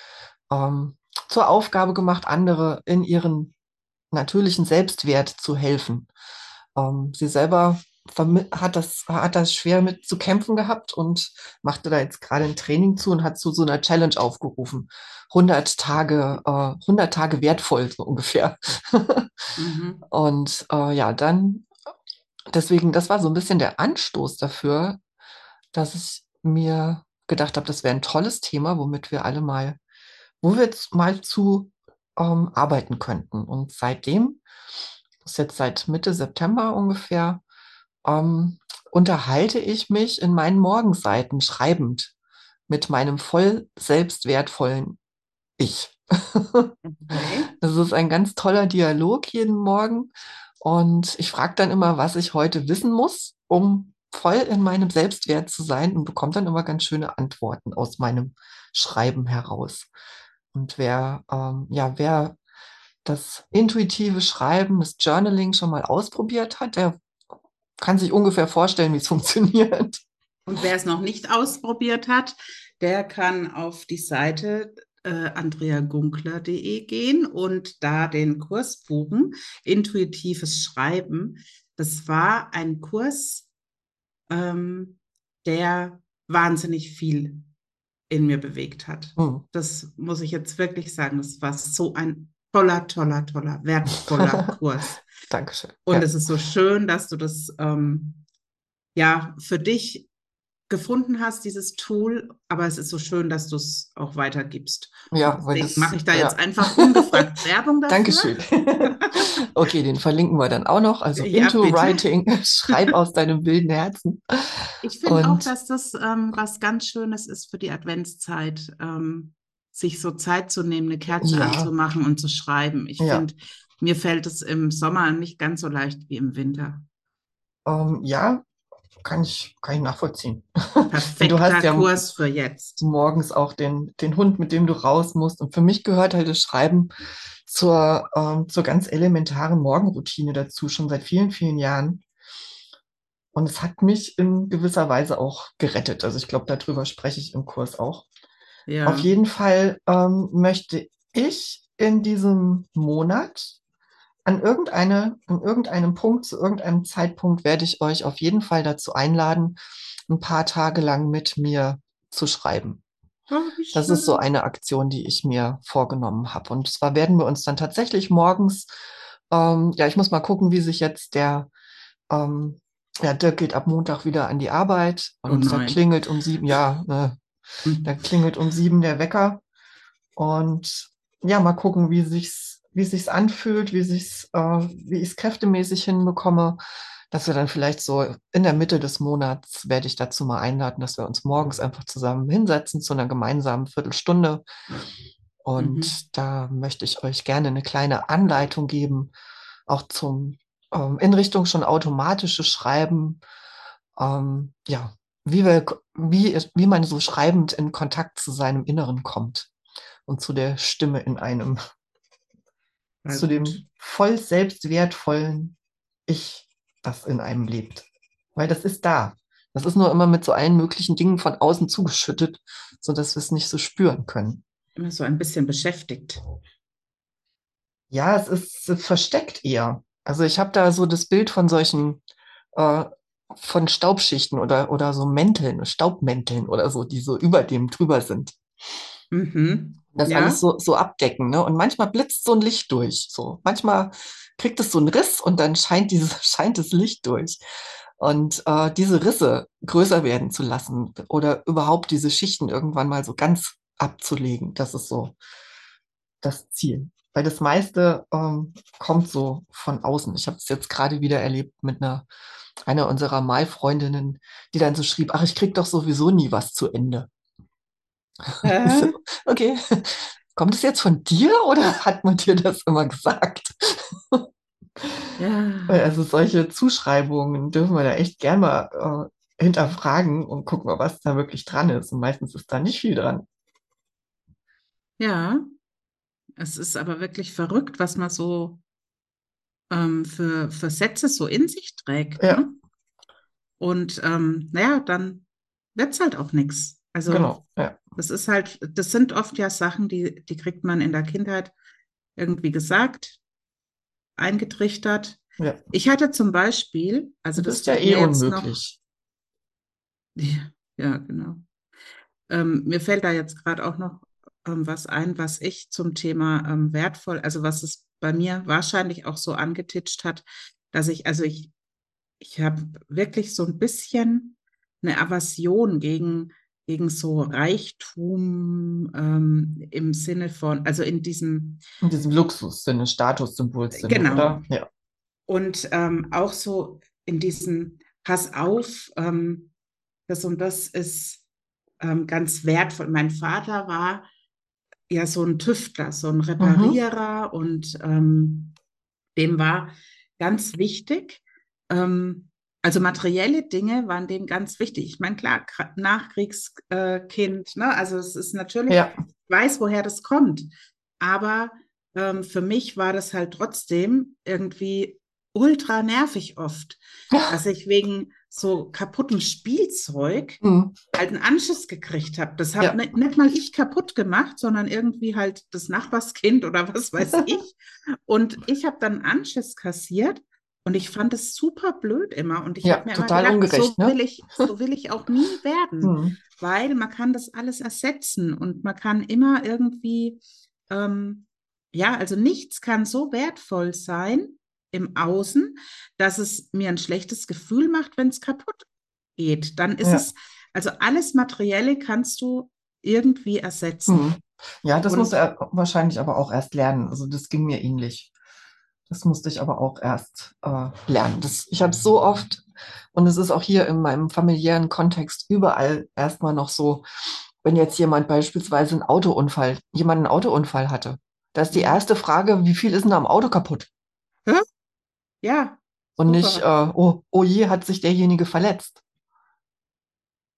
ähm, zur Aufgabe gemacht, andere in ihren natürlichen Selbstwert zu helfen. Ähm, sie selber hat das, hat das schwer mit zu kämpfen gehabt und machte da jetzt gerade ein Training zu und hat zu so einer Challenge aufgerufen. 100 Tage, äh, 100 Tage wertvoll, so ungefähr. mhm. Und äh, ja, dann, deswegen, das war so ein bisschen der Anstoß dafür, dass ich mir gedacht habe, das wäre ein tolles Thema, womit wir alle mal, wo wir jetzt mal zu ähm, arbeiten könnten. Und seitdem, das ist jetzt seit Mitte September ungefähr, ähm, unterhalte ich mich in meinen Morgenseiten schreibend mit meinem voll selbstwertvollen Ich. Das ist ein ganz toller Dialog jeden Morgen. Und ich frage dann immer, was ich heute wissen muss, um voll in meinem Selbstwert zu sein und bekomme dann immer ganz schöne Antworten aus meinem Schreiben heraus. Und wer, ähm, ja, wer das intuitive Schreiben, das Journaling schon mal ausprobiert hat, der kann sich ungefähr vorstellen, wie es funktioniert. Und wer es noch nicht ausprobiert hat, der kann auf die Seite äh, andreagunkler.de gehen und da den Kurs buchen, intuitives Schreiben. Das war ein Kurs, ähm, der wahnsinnig viel in mir bewegt hat. Mhm. Das muss ich jetzt wirklich sagen. Das war so ein toller, toller, toller, wertvoller Kurs. Dankeschön. Und ja. es ist so schön, dass du das ähm, ja für dich gefunden hast, dieses Tool, aber es ist so schön, dass du es auch weitergibst. Ja, deswegen mache ich da ja. jetzt einfach ungefragt Werbung dafür. Dankeschön. okay, den verlinken wir dann auch noch. Also ja, Into bitte. Writing, schreib aus deinem wilden Herzen. Ich finde auch, dass das ähm, was ganz Schönes ist für die Adventszeit, ähm, sich so Zeit zu nehmen, eine Kerze ja. anzumachen und zu schreiben. Ich finde, mir fällt es im Sommer nicht ganz so leicht wie im Winter. Um, ähm, ja, kann ich, kann ich nachvollziehen. Perfekter du hast ja Kurs für jetzt. Morgens auch den, den Hund, mit dem du raus musst. Und für mich gehört halt das Schreiben zur, ähm, zur ganz elementaren Morgenroutine dazu, schon seit vielen, vielen Jahren. Und es hat mich in gewisser Weise auch gerettet. Also ich glaube, darüber spreche ich im Kurs auch. Ja. Auf jeden Fall ähm, möchte ich in diesem Monat an irgendeine, an irgendeinem Punkt, zu irgendeinem Zeitpunkt werde ich euch auf jeden Fall dazu einladen, ein paar Tage lang mit mir zu schreiben. Oh, das ist so eine Aktion, die ich mir vorgenommen habe. Und zwar werden wir uns dann tatsächlich morgens, ähm, ja, ich muss mal gucken, wie sich jetzt der, ähm, ja, Dirk geht ab Montag wieder an die Arbeit und oh da klingelt um sieben, ja, ne, hm. da klingelt um sieben der Wecker. Und ja, mal gucken, wie sich's, wie sich's anfühlt, wie sich's, äh, wie ich es kräftemäßig hinbekomme dass wir dann vielleicht so in der Mitte des Monats werde ich dazu mal einladen, dass wir uns morgens einfach zusammen hinsetzen zu einer gemeinsamen Viertelstunde. Und mhm. da möchte ich euch gerne eine kleine Anleitung geben, auch zum ähm, in Richtung schon automatische Schreiben. Ähm, ja, wie, wir, wie, wie man so schreibend in Kontakt zu seinem Inneren kommt und zu der Stimme in einem, ja, zu dem voll selbstwertvollen Ich das in einem lebt. Weil das ist da. Das ist nur immer mit so allen möglichen Dingen von außen zugeschüttet, sodass wir es nicht so spüren können. Immer so ein bisschen beschäftigt. Ja, es ist, es versteckt eher. Also ich habe da so das Bild von solchen, äh, von Staubschichten oder, oder so Mänteln, Staubmänteln oder so, die so über dem drüber sind. Mhm. Das ja. alles so, so abdecken. Ne? Und manchmal blitzt so ein Licht durch. So. Manchmal kriegt es so einen Riss und dann scheint, dieses, scheint das Licht durch. Und äh, diese Risse größer werden zu lassen oder überhaupt diese Schichten irgendwann mal so ganz abzulegen, das ist so das Ziel. Weil das meiste ähm, kommt so von außen. Ich habe es jetzt gerade wieder erlebt mit einer, einer unserer Malfreundinnen, die dann so schrieb, ach, ich krieg doch sowieso nie was zu Ende. Äh? okay, kommt es jetzt von dir oder hat man dir das immer gesagt? Ja. Also solche Zuschreibungen dürfen wir da echt gerne mal äh, hinterfragen und gucken, was da wirklich dran ist. Und meistens ist da nicht viel dran. Ja, es ist aber wirklich verrückt, was man so ähm, für, für Sätze so in sich trägt. Ja. Ne? Und ähm, naja, dann wird es halt auch nichts. Also genau, ja. das ist halt, das sind oft ja Sachen, die, die kriegt man in der Kindheit irgendwie gesagt, eingetrichtert. Ja. Ich hatte zum Beispiel, also das, das ist ja eh unmöglich. Noch, ja, ja, genau. Ähm, mir fällt da jetzt gerade auch noch ähm, was ein, was ich zum Thema ähm, wertvoll, also was es bei mir wahrscheinlich auch so angetitscht hat, dass ich, also ich, ich habe wirklich so ein bisschen eine Aversion gegen gegen so Reichtum ähm, im Sinne von, also in diesem. In diesem Luxussinne, Statussymbolsinne. Genau. Oder? Ja. Und ähm, auch so in diesem Pass auf, ähm, das und das ist ähm, ganz wertvoll. Mein Vater war ja so ein Tüftler, so ein Reparierer mhm. und ähm, dem war ganz wichtig, ähm, also materielle Dinge waren dem ganz wichtig. Ich meine, klar, Nachkriegskind, ne? also es ist natürlich, ja. ich weiß, woher das kommt. Aber ähm, für mich war das halt trotzdem irgendwie ultra nervig oft, ja. dass ich wegen so kaputtem Spielzeug mhm. halt einen Anschiss gekriegt habe. Das habe ja. nicht, nicht, mal ich kaputt gemacht, sondern irgendwie halt das Nachbarskind oder was weiß ich. Und ich habe dann einen Anschiss kassiert und ich fand es super blöd immer. Und ich ja, habe mir total immer gedacht, ungerecht, so, ne? will ich, so will ich auch nie werden. Hm. Weil man kann das alles ersetzen und man kann immer irgendwie, ähm, ja, also nichts kann so wertvoll sein im Außen, dass es mir ein schlechtes Gefühl macht, wenn es kaputt geht. Dann ist ja. es, also alles Materielle kannst du irgendwie ersetzen. Hm. Ja, das und, muss er wahrscheinlich aber auch erst lernen. Also das ging mir ähnlich. Das musste ich aber auch erst äh, lernen. Das, ich habe so oft, und es ist auch hier in meinem familiären Kontext überall erstmal noch so, wenn jetzt jemand beispielsweise einen Autounfall, jemand einen Autounfall hatte, da ist die mhm. erste Frage, wie viel ist denn am Auto kaputt? Hm? Ja. Und super. nicht, äh, oh, oh je, hat sich derjenige verletzt.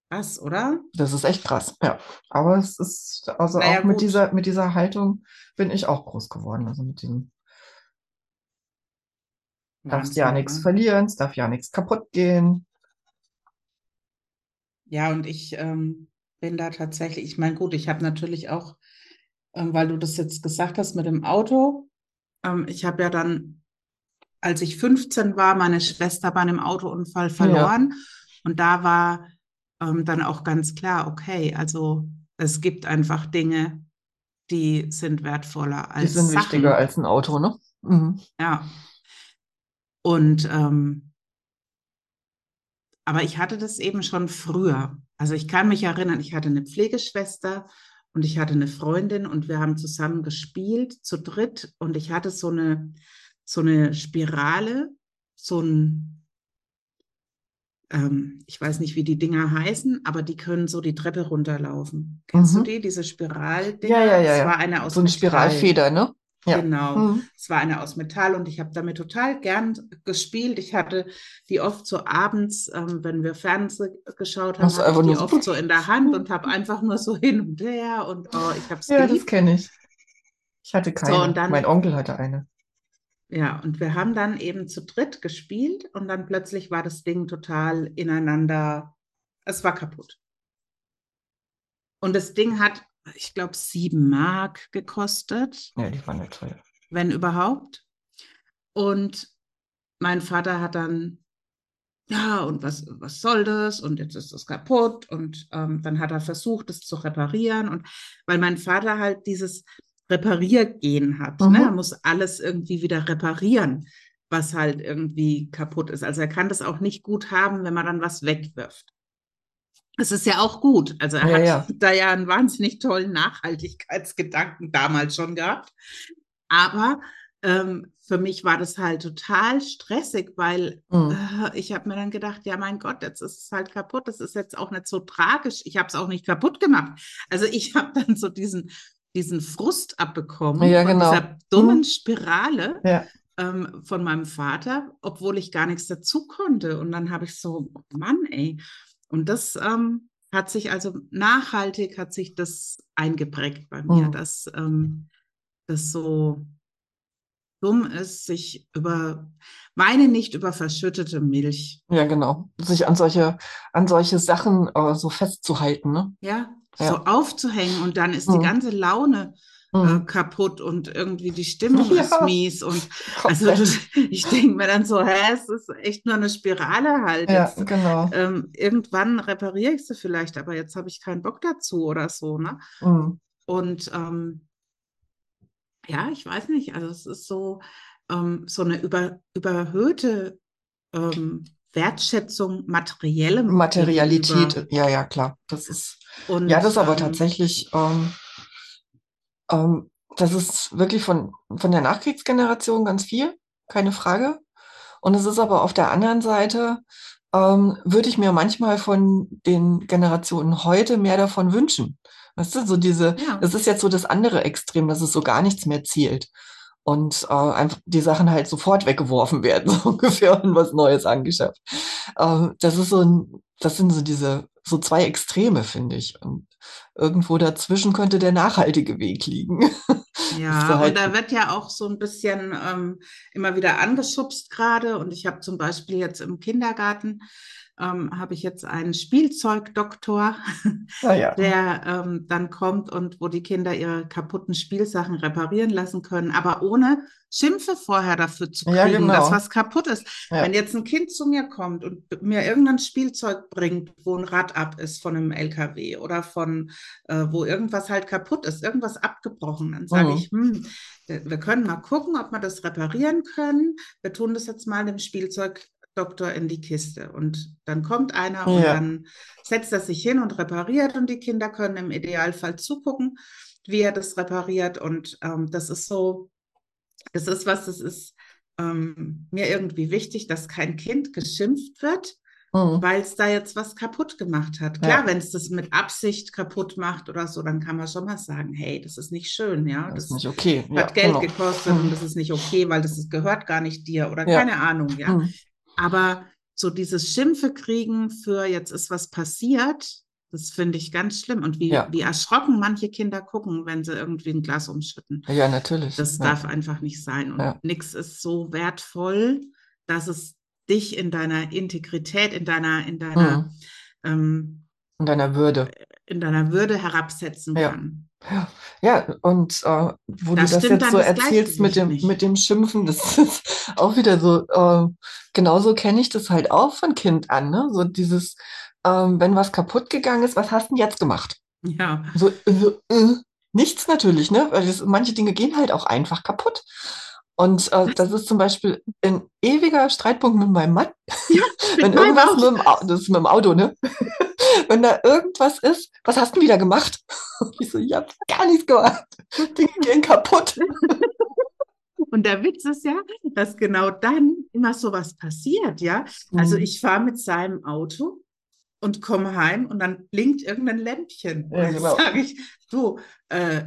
Krass, oder? Das ist echt krass, ja. Aber es ist, also naja, auch mit dieser, mit dieser Haltung bin ich auch groß geworden. Also mit diesem, darfst ja nichts verlieren, es darf ja nichts kaputt gehen. ja, und ich ähm, bin da tatsächlich, ich meine, gut, ich habe natürlich auch, ähm, weil du das jetzt gesagt hast mit dem Auto, ähm, ich habe ja dann, als ich 15 war, meine Schwester bei einem Autounfall verloren. Ja. Und da war ähm, dann auch ganz klar, okay, also es gibt einfach Dinge, die sind wertvoller als. Die sind Sachen. wichtiger als ein Auto, ne? Mhm. Ja. Und ähm, aber ich hatte das eben schon früher. Also ich kann mich erinnern, ich hatte eine Pflegeschwester und ich hatte eine Freundin und wir haben zusammen gespielt, zu dritt. Und ich hatte so eine, so eine Spirale, so ein, ähm, ich weiß nicht, wie die Dinger heißen, aber die können so die Treppe runterlaufen. Kennst mhm. du die, diese Spiraldinger? Ja, ja, ja. Das war eine aus so eine Spiralfeder, ne? Ja. Genau. Mhm. Es war eine aus Metall und ich habe damit total gern gespielt. Ich hatte die oft so abends, ähm, wenn wir Fernsehen geschaut haben, ich die oft so in der Hand und habe einfach nur so hin und her und oh, ich habe es Ja, geliebt. das kenne ich. Ich hatte keine. So, dann, mein Onkel hatte eine. Ja, und wir haben dann eben zu dritt gespielt und dann plötzlich war das Ding total ineinander. Es war kaputt. Und das Ding hat ich glaube, sieben Mark gekostet. Ja, die waren nicht teuer. Wenn überhaupt. Und mein Vater hat dann, ja, und was, was soll das? Und jetzt ist das kaputt. Und ähm, dann hat er versucht, es zu reparieren. Und weil mein Vater halt dieses Repariergehen hat, ne? mhm. ne? er muss alles irgendwie wieder reparieren, was halt irgendwie kaputt ist. Also er kann das auch nicht gut haben, wenn man dann was wegwirft. Es ist ja auch gut. Also er ja, hat ja. da ja einen wahnsinnig tollen Nachhaltigkeitsgedanken damals schon gehabt. Aber ähm, für mich war das halt total stressig, weil mhm. äh, ich habe mir dann gedacht, ja mein Gott, jetzt ist es halt kaputt. Das ist jetzt auch nicht so tragisch. Ich habe es auch nicht kaputt gemacht. Also ich habe dann so diesen, diesen Frust abbekommen ja, genau. von dieser dummen mhm. Spirale. Ja. Ähm, von meinem Vater, obwohl ich gar nichts dazu konnte. Und dann habe ich so, Mann, ey, und das ähm, hat sich also nachhaltig hat sich das eingeprägt bei mir, mhm. dass ähm, das so dumm ist, sich über meine nicht über verschüttete Milch. Ja, genau. Sich an solche, an solche Sachen äh, so festzuhalten, ne? Ja, ja, so aufzuhängen und dann ist mhm. die ganze Laune äh, mhm. kaputt und irgendwie die Stimmung ja. ist mies. Und also ich denke mir dann so, hä, es ist echt nur eine Spirale halt. Ja, jetzt, genau. Ähm, irgendwann repariere ich sie vielleicht, aber jetzt habe ich keinen Bock dazu oder so, ne? Mhm. Und ähm, ja, ich weiß nicht, also es ist so, ähm, so eine über, überhöhte ähm, Wertschätzung materielle Materialität, gegenüber. ja, ja, klar. Das ist und, ja, das ist aber ähm, tatsächlich ähm, ähm, das ist wirklich von, von der Nachkriegsgeneration ganz viel, keine Frage. Und es ist aber auf der anderen Seite, ähm, würde ich mir manchmal von den Generationen heute mehr davon wünschen. Weißt du, so diese, ja. das ist jetzt so das andere Extrem, dass es so gar nichts mehr zielt. Und äh, einfach die Sachen halt sofort weggeworfen werden, so ungefähr, und was Neues angeschafft. Ähm, das ist so ein, das sind so diese so zwei Extreme, finde ich. Und irgendwo dazwischen könnte der nachhaltige Weg liegen. Ja, halt und da wird ja auch so ein bisschen ähm, immer wieder angeschubst gerade. Und ich habe zum Beispiel jetzt im Kindergarten ähm, habe ich jetzt einen Spielzeugdoktor, ah, ja. der ähm, dann kommt und wo die Kinder ihre kaputten Spielsachen reparieren lassen können, aber ohne Schimpfe vorher dafür zu kriegen, ja, genau. dass was kaputt ist. Ja. Wenn jetzt ein Kind zu mir kommt und mir irgendein Spielzeug bringt, wo ein Rad ab ist von einem LKW oder von äh, wo irgendwas halt kaputt ist, irgendwas abgebrochen, dann sage mhm. ich, hm, wir können mal gucken, ob wir das reparieren können. Wir tun das jetzt mal dem Spielzeug Doktor in die Kiste. Und dann kommt einer und dann setzt er sich hin und repariert und die Kinder können im Idealfall zugucken, wie er das repariert. Und ähm, das ist so, das ist was, das ist ähm, mir irgendwie wichtig, dass kein Kind geschimpft wird, mhm. weil es da jetzt was kaputt gemacht hat. Klar, ja. wenn es das mit Absicht kaputt macht oder so, dann kann man schon mal sagen, hey, das ist nicht schön, ja. Das, das ist nicht okay. Hat ja, Geld genau. gekostet mhm. und das ist nicht okay, weil das ist, gehört gar nicht dir oder ja. keine Ahnung, ja. Mhm. Aber so dieses Schimpfe kriegen für jetzt ist was passiert, das finde ich ganz schlimm. Und wie, ja. wie erschrocken manche Kinder gucken, wenn sie irgendwie ein Glas umschütten. Ja, natürlich. Das ja. darf einfach nicht sein. Und ja. nichts ist so wertvoll, dass es dich in deiner Integrität, in deiner, in deiner, mhm. ähm, in deiner Würde. In deiner Würde herabsetzen kann. Ja, und äh, wo Da du das jetzt so das erzählst mit dem, mit dem Schimpfen, das ist auch wieder so, äh, genauso kenne ich das halt auch von Kind an, ne? So dieses, ähm, wenn was kaputt gegangen ist, was hast du denn jetzt gemacht? Ja. So, äh, äh, nichts natürlich, ne? Weil das, manche Dinge gehen halt auch einfach kaputt. Und äh, das ist zum Beispiel ein ewiger Streitpunkt mit meinem Mann. Ja, Wenn irgendwas Auto. mit dem, das ist mit dem Auto, ne? Wenn da irgendwas ist, was hast du wieder gemacht? Ich so, ich hab gar nichts gemacht. Dinge gehen kaputt. Und der Witz ist ja, dass genau dann immer sowas passiert, ja. Also Mhm. ich fahre mit seinem Auto und komme heim und dann blinkt irgendein Lämpchen. Und Ja, dann genau. sage ich, du, äh,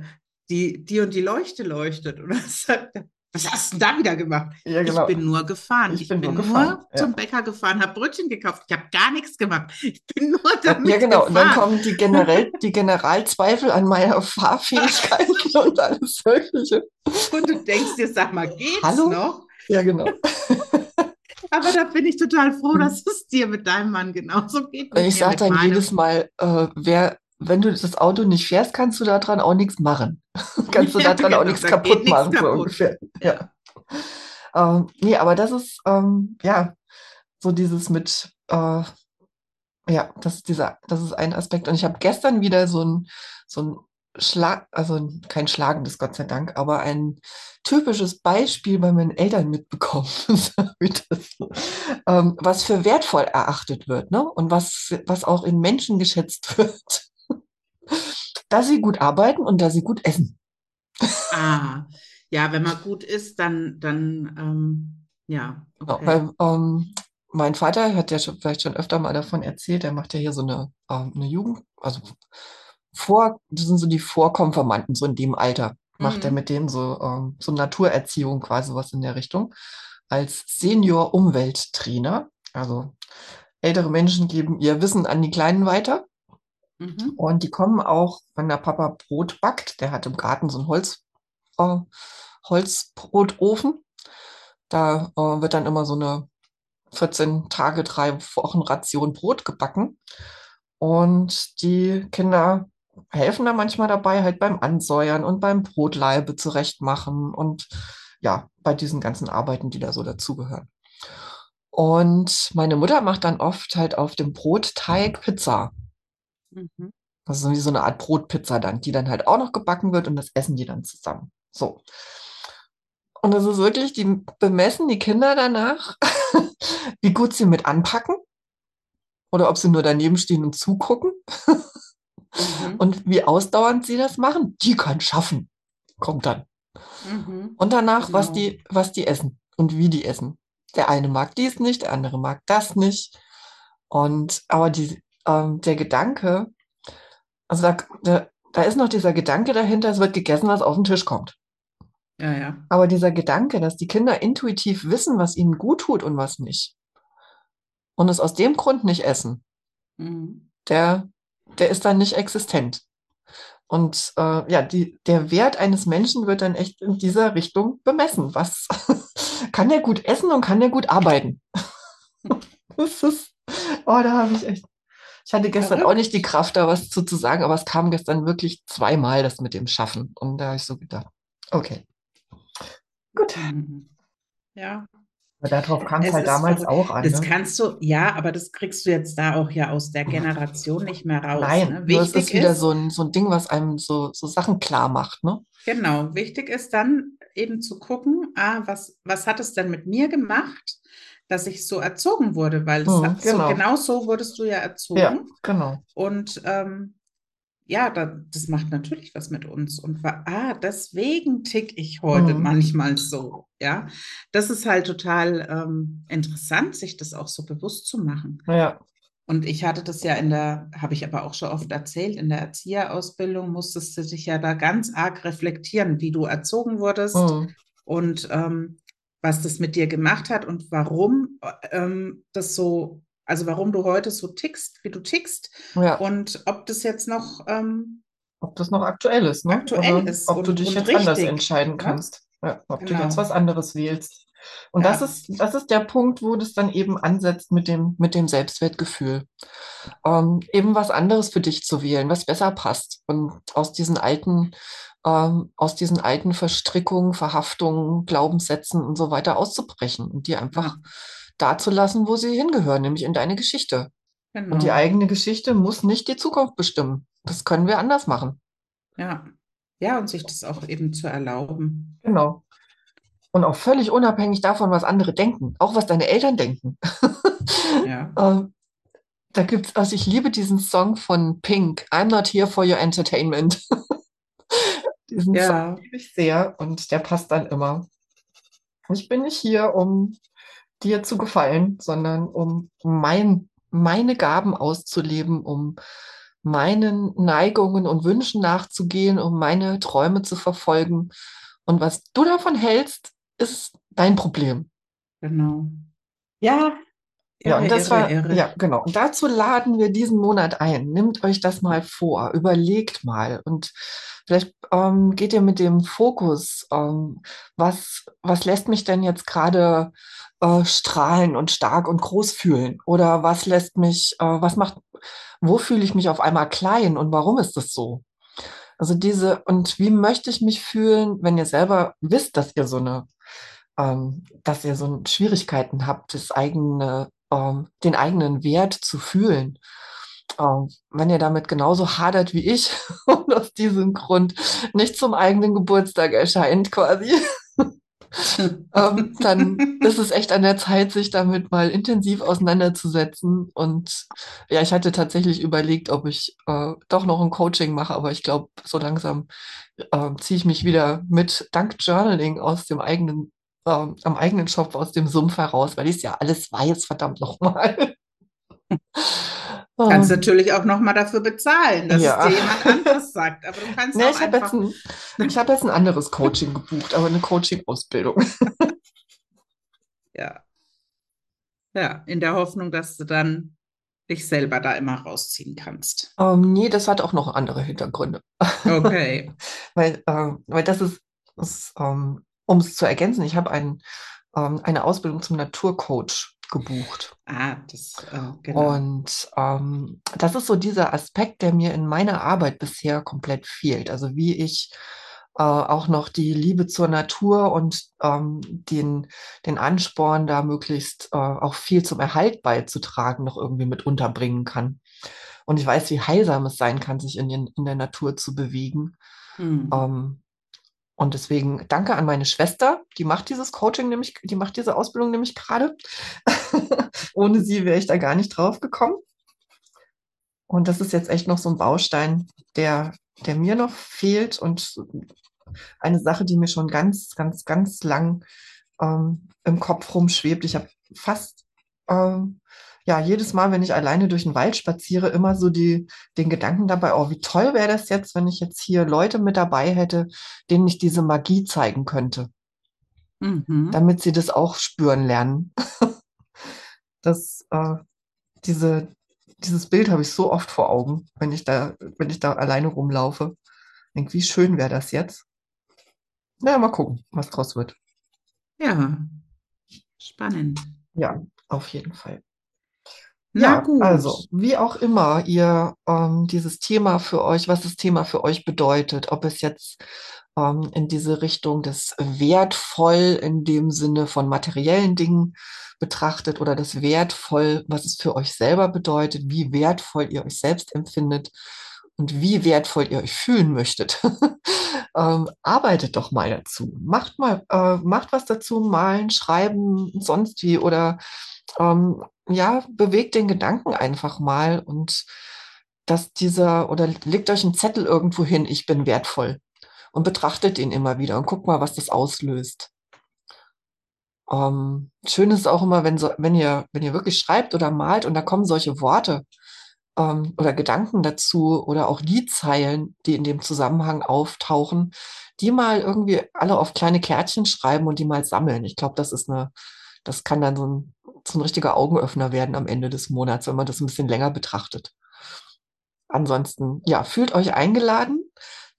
die, die und die Leuchte leuchtet. Und dann sagt er, was hast du denn da wieder gemacht? Ja, genau. Ich bin nur gefahren. Ich Ich, bin bin, nur nur, gefahren, ja. zum Bäcker gefahren, habe Brötchen gekauft. Ich habe gar nichts gemacht. Ich bin nur damit Ja, genau. Und dann gefahren. kommen die, generell, die Generalzweifel an meiner Fahrfähigkeit und alles Mögliche. Und du denkst dir, sag mal, geht's Hallo? noch? Ja, genau. Aber da bin ich total froh, dass es dir mit deinem Mann genauso geht. Ich sage dann meinem. jedes Mal, äh, wer, wenn du das Auto nicht fährst, kannst du daran auch nichts machen. kannst du Ja, daran auch genau, nichts kaputt machen, so kaputt. ungefähr. Ja. Ähm, nee, aber das ist, ähm, ja, so dieses mit, äh, ja, das ist dieser, das ist ein Aspekt. Und ich habe gestern wieder so ein, so ein Schlag, also kein schlagendes, Gott sei Dank, aber ein typisches Beispiel bei meinen Eltern mitbekommen, das so. ähm, was für wertvoll erachtet wird, ne? Und was, was auch in Menschen geschätzt wird. Dass sie gut arbeiten und dass sie gut essen. Ah, ja, wenn man gut ist, dann, dann, ähm, ja, okay. weil ähm, mein Vater hat ja schon, vielleicht schon öfter mal davon erzählt, der macht ja hier so eine, ähm, eine Jugend, also vor, das sind so die Vorkonfirmanden, so in dem Alter, macht er Mhm. mit denen so, ähm, so Naturerziehung, quasi was in der Richtung, als Senior-Umwelttrainer. Also ältere Menschen geben ihr Wissen an die Kleinen weiter. Mhm. Und die kommen auch, wenn der Papa Brot backt, der hat im Garten so einen Holz, äh, Holzbrotofen. Da äh, wird dann immer so eine 14 Tage, drei Wochen Ration Brot gebacken. Und die Kinder helfen da manchmal dabei, halt beim Ansäuern und beim Brotlaibe zurechtmachen und ja, bei diesen ganzen Arbeiten, die da so dazugehören. Und meine Mutter macht dann oft halt auf dem Brotteig Pizza. Mhm. Das ist wie so eine Art Brotpizza dann, die dann halt auch noch gebacken wird und das essen die dann zusammen. So. Und das ist wirklich, die bemessen die Kinder danach, wie gut sie mit anpacken oder ob sie nur daneben stehen und zugucken Mhm. und wie ausdauernd sie das machen. Die kann schaffen, kommt dann. Mhm. Und danach, was Genau. die, was die essen und wie die essen. Der eine mag dies nicht, der andere mag das nicht. Und aber die, ähm, der Gedanke, also da, da, da ist noch dieser Gedanke dahinter, es wird gegessen, was auf den Tisch kommt. Ja, ja. Aber dieser Gedanke, dass die Kinder intuitiv wissen, was ihnen gut tut und was nicht, und es aus dem Grund nicht essen, Mhm. der, der ist dann nicht existent. Und äh, ja, die, der Wert eines Menschen wird dann echt in dieser Richtung bemessen. Was kann der gut essen und kann der gut arbeiten? das ist, oh, da habe ich echt. Ich hatte gestern auch Verrückt. nicht die Kraft, da was zu, zu sagen, aber es kam gestern wirklich zweimal das mit dem Schaffen. Und da habe ich so gedacht, okay. Gut. Ja, Aber darauf kam es halt damals verrückt. auch an. das ne? kannst du, ja, aber das kriegst du jetzt da auch ja aus der Generation nicht mehr raus. Nein, ne? nur es Wichtig ist wieder ist, so ein, so ein Ding, was einem so, so Sachen klar macht, ne? genau, wichtig ist dann eben zu gucken, ah, was, was hat es denn mit mir gemacht, dass ich so erzogen wurde? Weil Mhm, hat genau. so, genau so wurdest du ja erzogen. Ja, genau. Und ähm, ja, da, das macht natürlich was mit uns. Und wa- ah, deswegen tick ich heute Mhm. manchmal so. Ja, das ist halt total ähm, interessant, sich das auch so bewusst zu machen. Ja, Und ich hatte das ja in der, habe ich aber auch schon oft erzählt, in der Erzieherausbildung musstest du dich ja da ganz arg reflektieren, wie du erzogen wurdest mhm. und ähm, was das mit dir gemacht hat und warum ähm, das so, also warum du heute so tickst, wie du tickst ja. und ob das jetzt noch, ähm, Ob das noch aktuell ist, ne? Aktuell Oder ist ob du und- dich und jetzt anders richtig, entscheiden ne? kannst. Ja, ob du Genau. jetzt was anderes wählst. Und ja. das ist, das ist der Punkt, wo das dann eben ansetzt mit dem, mit dem Selbstwertgefühl. Ähm, eben was anderes für dich zu wählen, was besser passt. Und aus diesen alten, ähm, aus diesen alten Verstrickungen, Verhaftungen, Glaubenssätzen und so weiter auszubrechen und die einfach da zu lassen, wo sie hingehören, nämlich in deine Geschichte. Genau. Und die genau. eigene Geschichte muss nicht die Zukunft bestimmen. Das können wir anders machen. Ja. Ja, und sich das auch eben zu erlauben. Genau. Und auch völlig unabhängig davon, was andere denken, auch was deine Eltern denken. Ja. ähm, da gibt's, also ich liebe diesen Song von Pink, I'm not here for your entertainment. diesen ja. Song liebe ich sehr und der passt dann immer. Ich bin nicht hier, um dir zu gefallen, sondern um mein, meine Gaben auszuleben, um meinen Neigungen und Wünschen nachzugehen, um meine Träume zu verfolgen. Und was du davon hältst, ist dein Problem. Genau. Ja. Ja, und das irre, war, irre. ja, genau. Und dazu laden wir diesen Monat ein. Nimmt euch das mal vor, überlegt mal und vielleicht ähm, geht ihr mit dem Fokus, ähm, was, was lässt mich denn jetzt gerade äh, strahlen und stark und groß fühlen? Oder was lässt mich, äh, was macht, wo fühle ich mich auf einmal klein und warum ist das so? Also diese, und wie möchte ich mich fühlen, wenn ihr selber wisst, dass ihr so eine, ähm, dass ihr so Schwierigkeiten habt, das eigene, ähm, den eigenen Wert zu fühlen. Ähm, wenn ihr damit genauso hadert wie ich und aus diesem Grund nicht zum eigenen Geburtstag erscheint quasi, ähm, dann ist es echt an der Zeit, sich damit mal intensiv auseinanderzusetzen. Und ja, ich hatte tatsächlich überlegt, ob ich äh, doch noch ein Coaching mache, aber ich glaube, so langsam äh, ziehe ich mich wieder mit dank Journaling aus dem eigenen, äh, am eigenen Shop aus dem Sumpf heraus, weil ich es ja alles weiß, verdammt nochmal. Kannst ähm, natürlich auch nochmal dafür bezahlen, dass ja. es dir jemand anderes sagt. Aber du kannst nee, auch ich habe jetzt, ein, hab jetzt ein anderes Coaching gebucht, aber eine Coaching-Ausbildung. ja. Ja, in der Hoffnung, dass du dann dich selber da immer rausziehen kannst. Ähm, nee, das hat auch noch andere Hintergründe. Okay. weil, äh, weil das ist, ist ähm, um es zu ergänzen, ich habe ein, ähm, eine Ausbildung zum Naturcoach gebucht. Ah, das, äh, genau. Und ähm, das ist so dieser Aspekt, der mir in meiner Arbeit bisher komplett fehlt. Also wie ich äh, auch noch die Liebe zur Natur und ähm, den, den Ansporn, da möglichst äh, auch viel zum Erhalt beizutragen, noch irgendwie mit unterbringen kann. Und ich weiß, wie heilsam es sein kann, sich in, den, in der Natur zu bewegen. Mhm. Ähm, und deswegen danke an meine Schwester, die macht dieses Coaching nämlich, die macht diese Ausbildung nämlich gerade. Ohne sie wäre ich da gar nicht drauf gekommen. Und das ist jetzt echt noch so ein Baustein, der, der mir noch fehlt und eine Sache, die mir schon ganz, ganz, ganz lang ähm, im Kopf rumschwebt. Ich habe fast ähm, ja, jedes Mal, wenn ich alleine durch den Wald spaziere, immer so die, den Gedanken dabei, oh, wie toll wäre das jetzt, wenn ich jetzt hier Leute mit dabei hätte, denen ich diese Magie zeigen könnte. Mhm. Damit sie das auch spüren lernen. das, äh, diese, dieses Bild habe ich so oft vor Augen, wenn ich da, wenn ich da alleine rumlaufe. Denk, wie schön wäre das jetzt? Na, mal gucken, was draus wird. Ja, spannend. Ja, auf jeden Fall. Ja, gut. also wie auch immer ihr ähm, dieses Thema für euch, was das Thema für euch bedeutet, ob es jetzt ähm, in diese Richtung des wertvoll in dem Sinne von materiellen Dingen betrachtet oder das wertvoll, was es für euch selber bedeutet, wie wertvoll ihr euch selbst empfindet und wie wertvoll ihr euch fühlen möchtet. ähm, arbeitet doch mal dazu. Macht mal, äh, macht was dazu, malen, schreiben, sonst wie oder ähm, ja, bewegt den Gedanken einfach mal und dass dieser, oder legt euch einen Zettel irgendwo hin, ich bin wertvoll und betrachtet ihn immer wieder und guckt mal, was das auslöst. Ähm, schön ist auch immer, wenn, so, wenn, ihr, wenn ihr wirklich schreibt oder malt und da kommen solche Worte ähm, oder Gedanken dazu oder auch Liedzeilen, die in dem Zusammenhang auftauchen, die mal irgendwie alle auf kleine Kärtchen schreiben und die mal sammeln. Ich glaube, das ist eine, das kann dann so ein so ein richtiger Augenöffner werden am Ende des Monats, wenn man das ein bisschen länger betrachtet. Ansonsten, ja, fühlt euch eingeladen,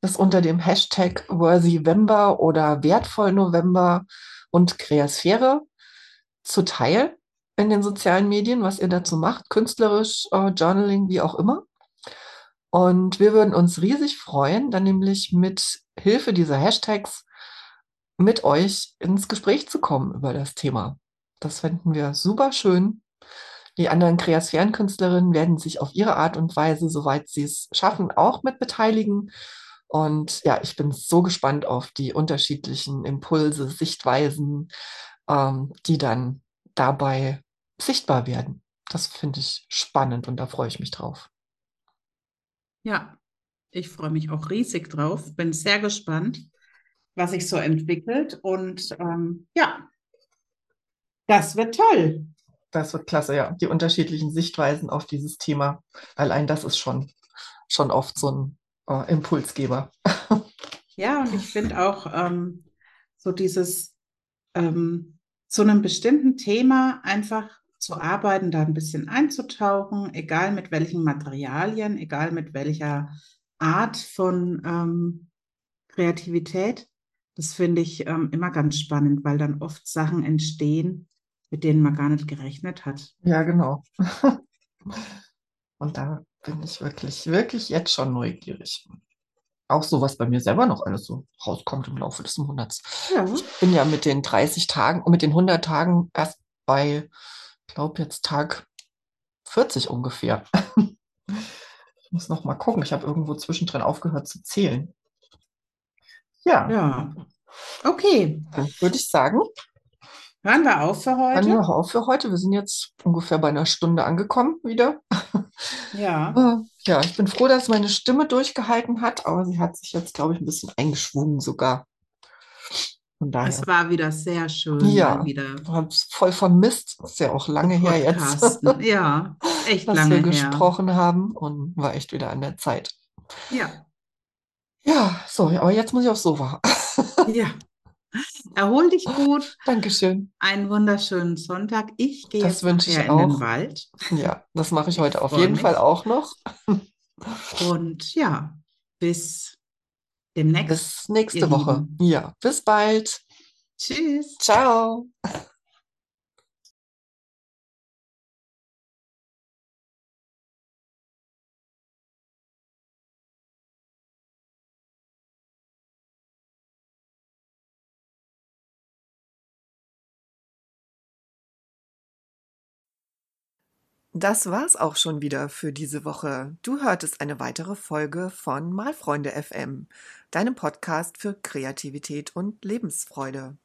das unter dem Hashtag Worthy November oder Wertvoll November und Kreasphäre zuteil in den sozialen Medien, was ihr dazu macht, künstlerisch, äh, Journaling, wie auch immer. Und wir würden uns riesig freuen, dann nämlich mit Hilfe dieser Hashtags mit euch ins Gespräch zu kommen über das Thema. Das fänden wir super schön. Die anderen Kreasphärenkünstlerinnen werden sich auf ihre Art und Weise, soweit sie es schaffen, auch mit beteiligen. Und ja, ich bin so gespannt auf die unterschiedlichen Impulse, Sichtweisen, ähm, die dann dabei sichtbar werden. Das finde ich spannend und da freue ich mich drauf. Ja, ich freue mich auch riesig drauf. Bin sehr gespannt, was sich so entwickelt. Und ähm, ja, das wird toll. Das wird klasse, ja. Die unterschiedlichen Sichtweisen auf dieses Thema. Allein das ist schon, schon oft so ein äh, Impulsgeber. Ja, und ich finde auch ähm, so dieses ähm, zu einem bestimmten Thema einfach zu arbeiten, da ein bisschen einzutauchen, egal mit welchen Materialien, egal mit welcher Art von ähm, Kreativität. Das finde ich ähm, immer ganz spannend, weil dann oft Sachen entstehen, mit denen man gar nicht gerechnet hat. Ja, genau. Und da bin ich wirklich, wirklich jetzt schon neugierig. Auch so, was bei mir selber noch alles so rauskommt im Laufe des Monats. Ja. Ich bin ja mit den 30 Tagen und mit den 100 Tagen erst bei, ich glaube, jetzt Tag 40 ungefähr. ich muss noch mal gucken. Ich habe irgendwo zwischendrin aufgehört zu zählen. Ja. Ja. Okay. Dann würde ich sagen, Hören wir auf für heute? Hören wir auf für heute. Wir sind jetzt ungefähr bei einer Stunde angekommen wieder. Ja. Äh, ja, ich bin froh, dass meine Stimme durchgehalten hat, aber sie hat sich jetzt, glaube ich, ein bisschen eingeschwungen sogar. Es war wieder sehr schön. Ja, ich habe es voll vermisst. Ist ja auch lange her jetzt. ja, echt dass lange wir her. gesprochen haben und war echt wieder an der Zeit. Ja. Ja, so, aber jetzt muss ich aufs Sofa. ja. Erhol dich gut. Dankeschön. Einen wunderschönen Sonntag. Ich gehe das jetzt ich auch. in den Wald. Ja, das mache ich heute ich auf jeden mich. Fall auch noch. Und ja, bis demnächst. Bis nächste Woche. Lieben. Ja, bis bald. Tschüss. Ciao. Das war's auch schon wieder für diese Woche. Du hörtest eine weitere Folge von Malfreunde FM, deinem Podcast für Kreativität und Lebensfreude.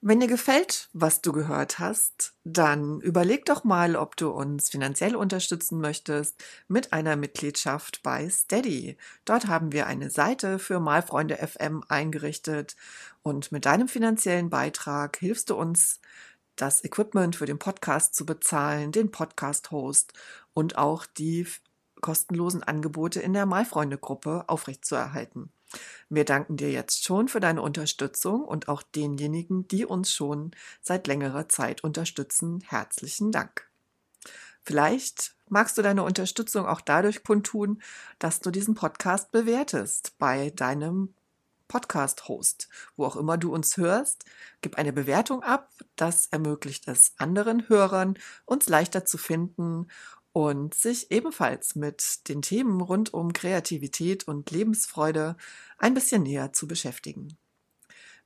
Wenn dir gefällt, was du gehört hast, dann überleg doch mal, ob du uns finanziell unterstützen möchtest mit einer Mitgliedschaft bei Steady. Dort haben wir eine Seite für Malfreunde FM eingerichtet und mit deinem finanziellen Beitrag hilfst du uns, das Equipment für den Podcast zu bezahlen, den Podcast-Host und auch die kostenlosen Angebote in der Malfreunde-Gruppe aufrechtzuerhalten. Wir danken dir jetzt schon für deine Unterstützung und auch denjenigen, die uns schon seit längerer Zeit unterstützen. Herzlichen Dank. Vielleicht magst du deine Unterstützung auch dadurch kundtun, dass du diesen Podcast bewertest bei deinem Podcast-Host, wo auch immer du uns hörst. Gib eine Bewertung ab. Das ermöglicht es anderen Hörern, uns leichter zu finden und sich ebenfalls mit den Themen rund um Kreativität und Lebensfreude ein bisschen näher zu beschäftigen.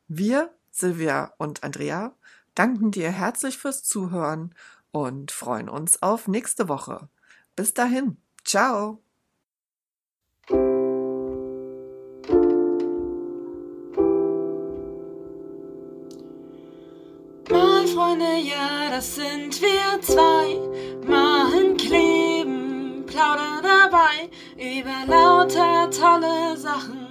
Wir, Silvia und Andrea, danken dir herzlich fürs Zuhören und freuen uns auf nächste Woche. Bis dahin, ciao! Freunde, ja, das sind wir zwei. Machen, kleben, plaudern dabei über lauter tolle Sachen,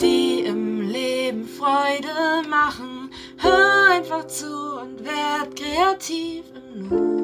die im Leben Freude machen. Hör einfach zu und werd kreativ im Nu.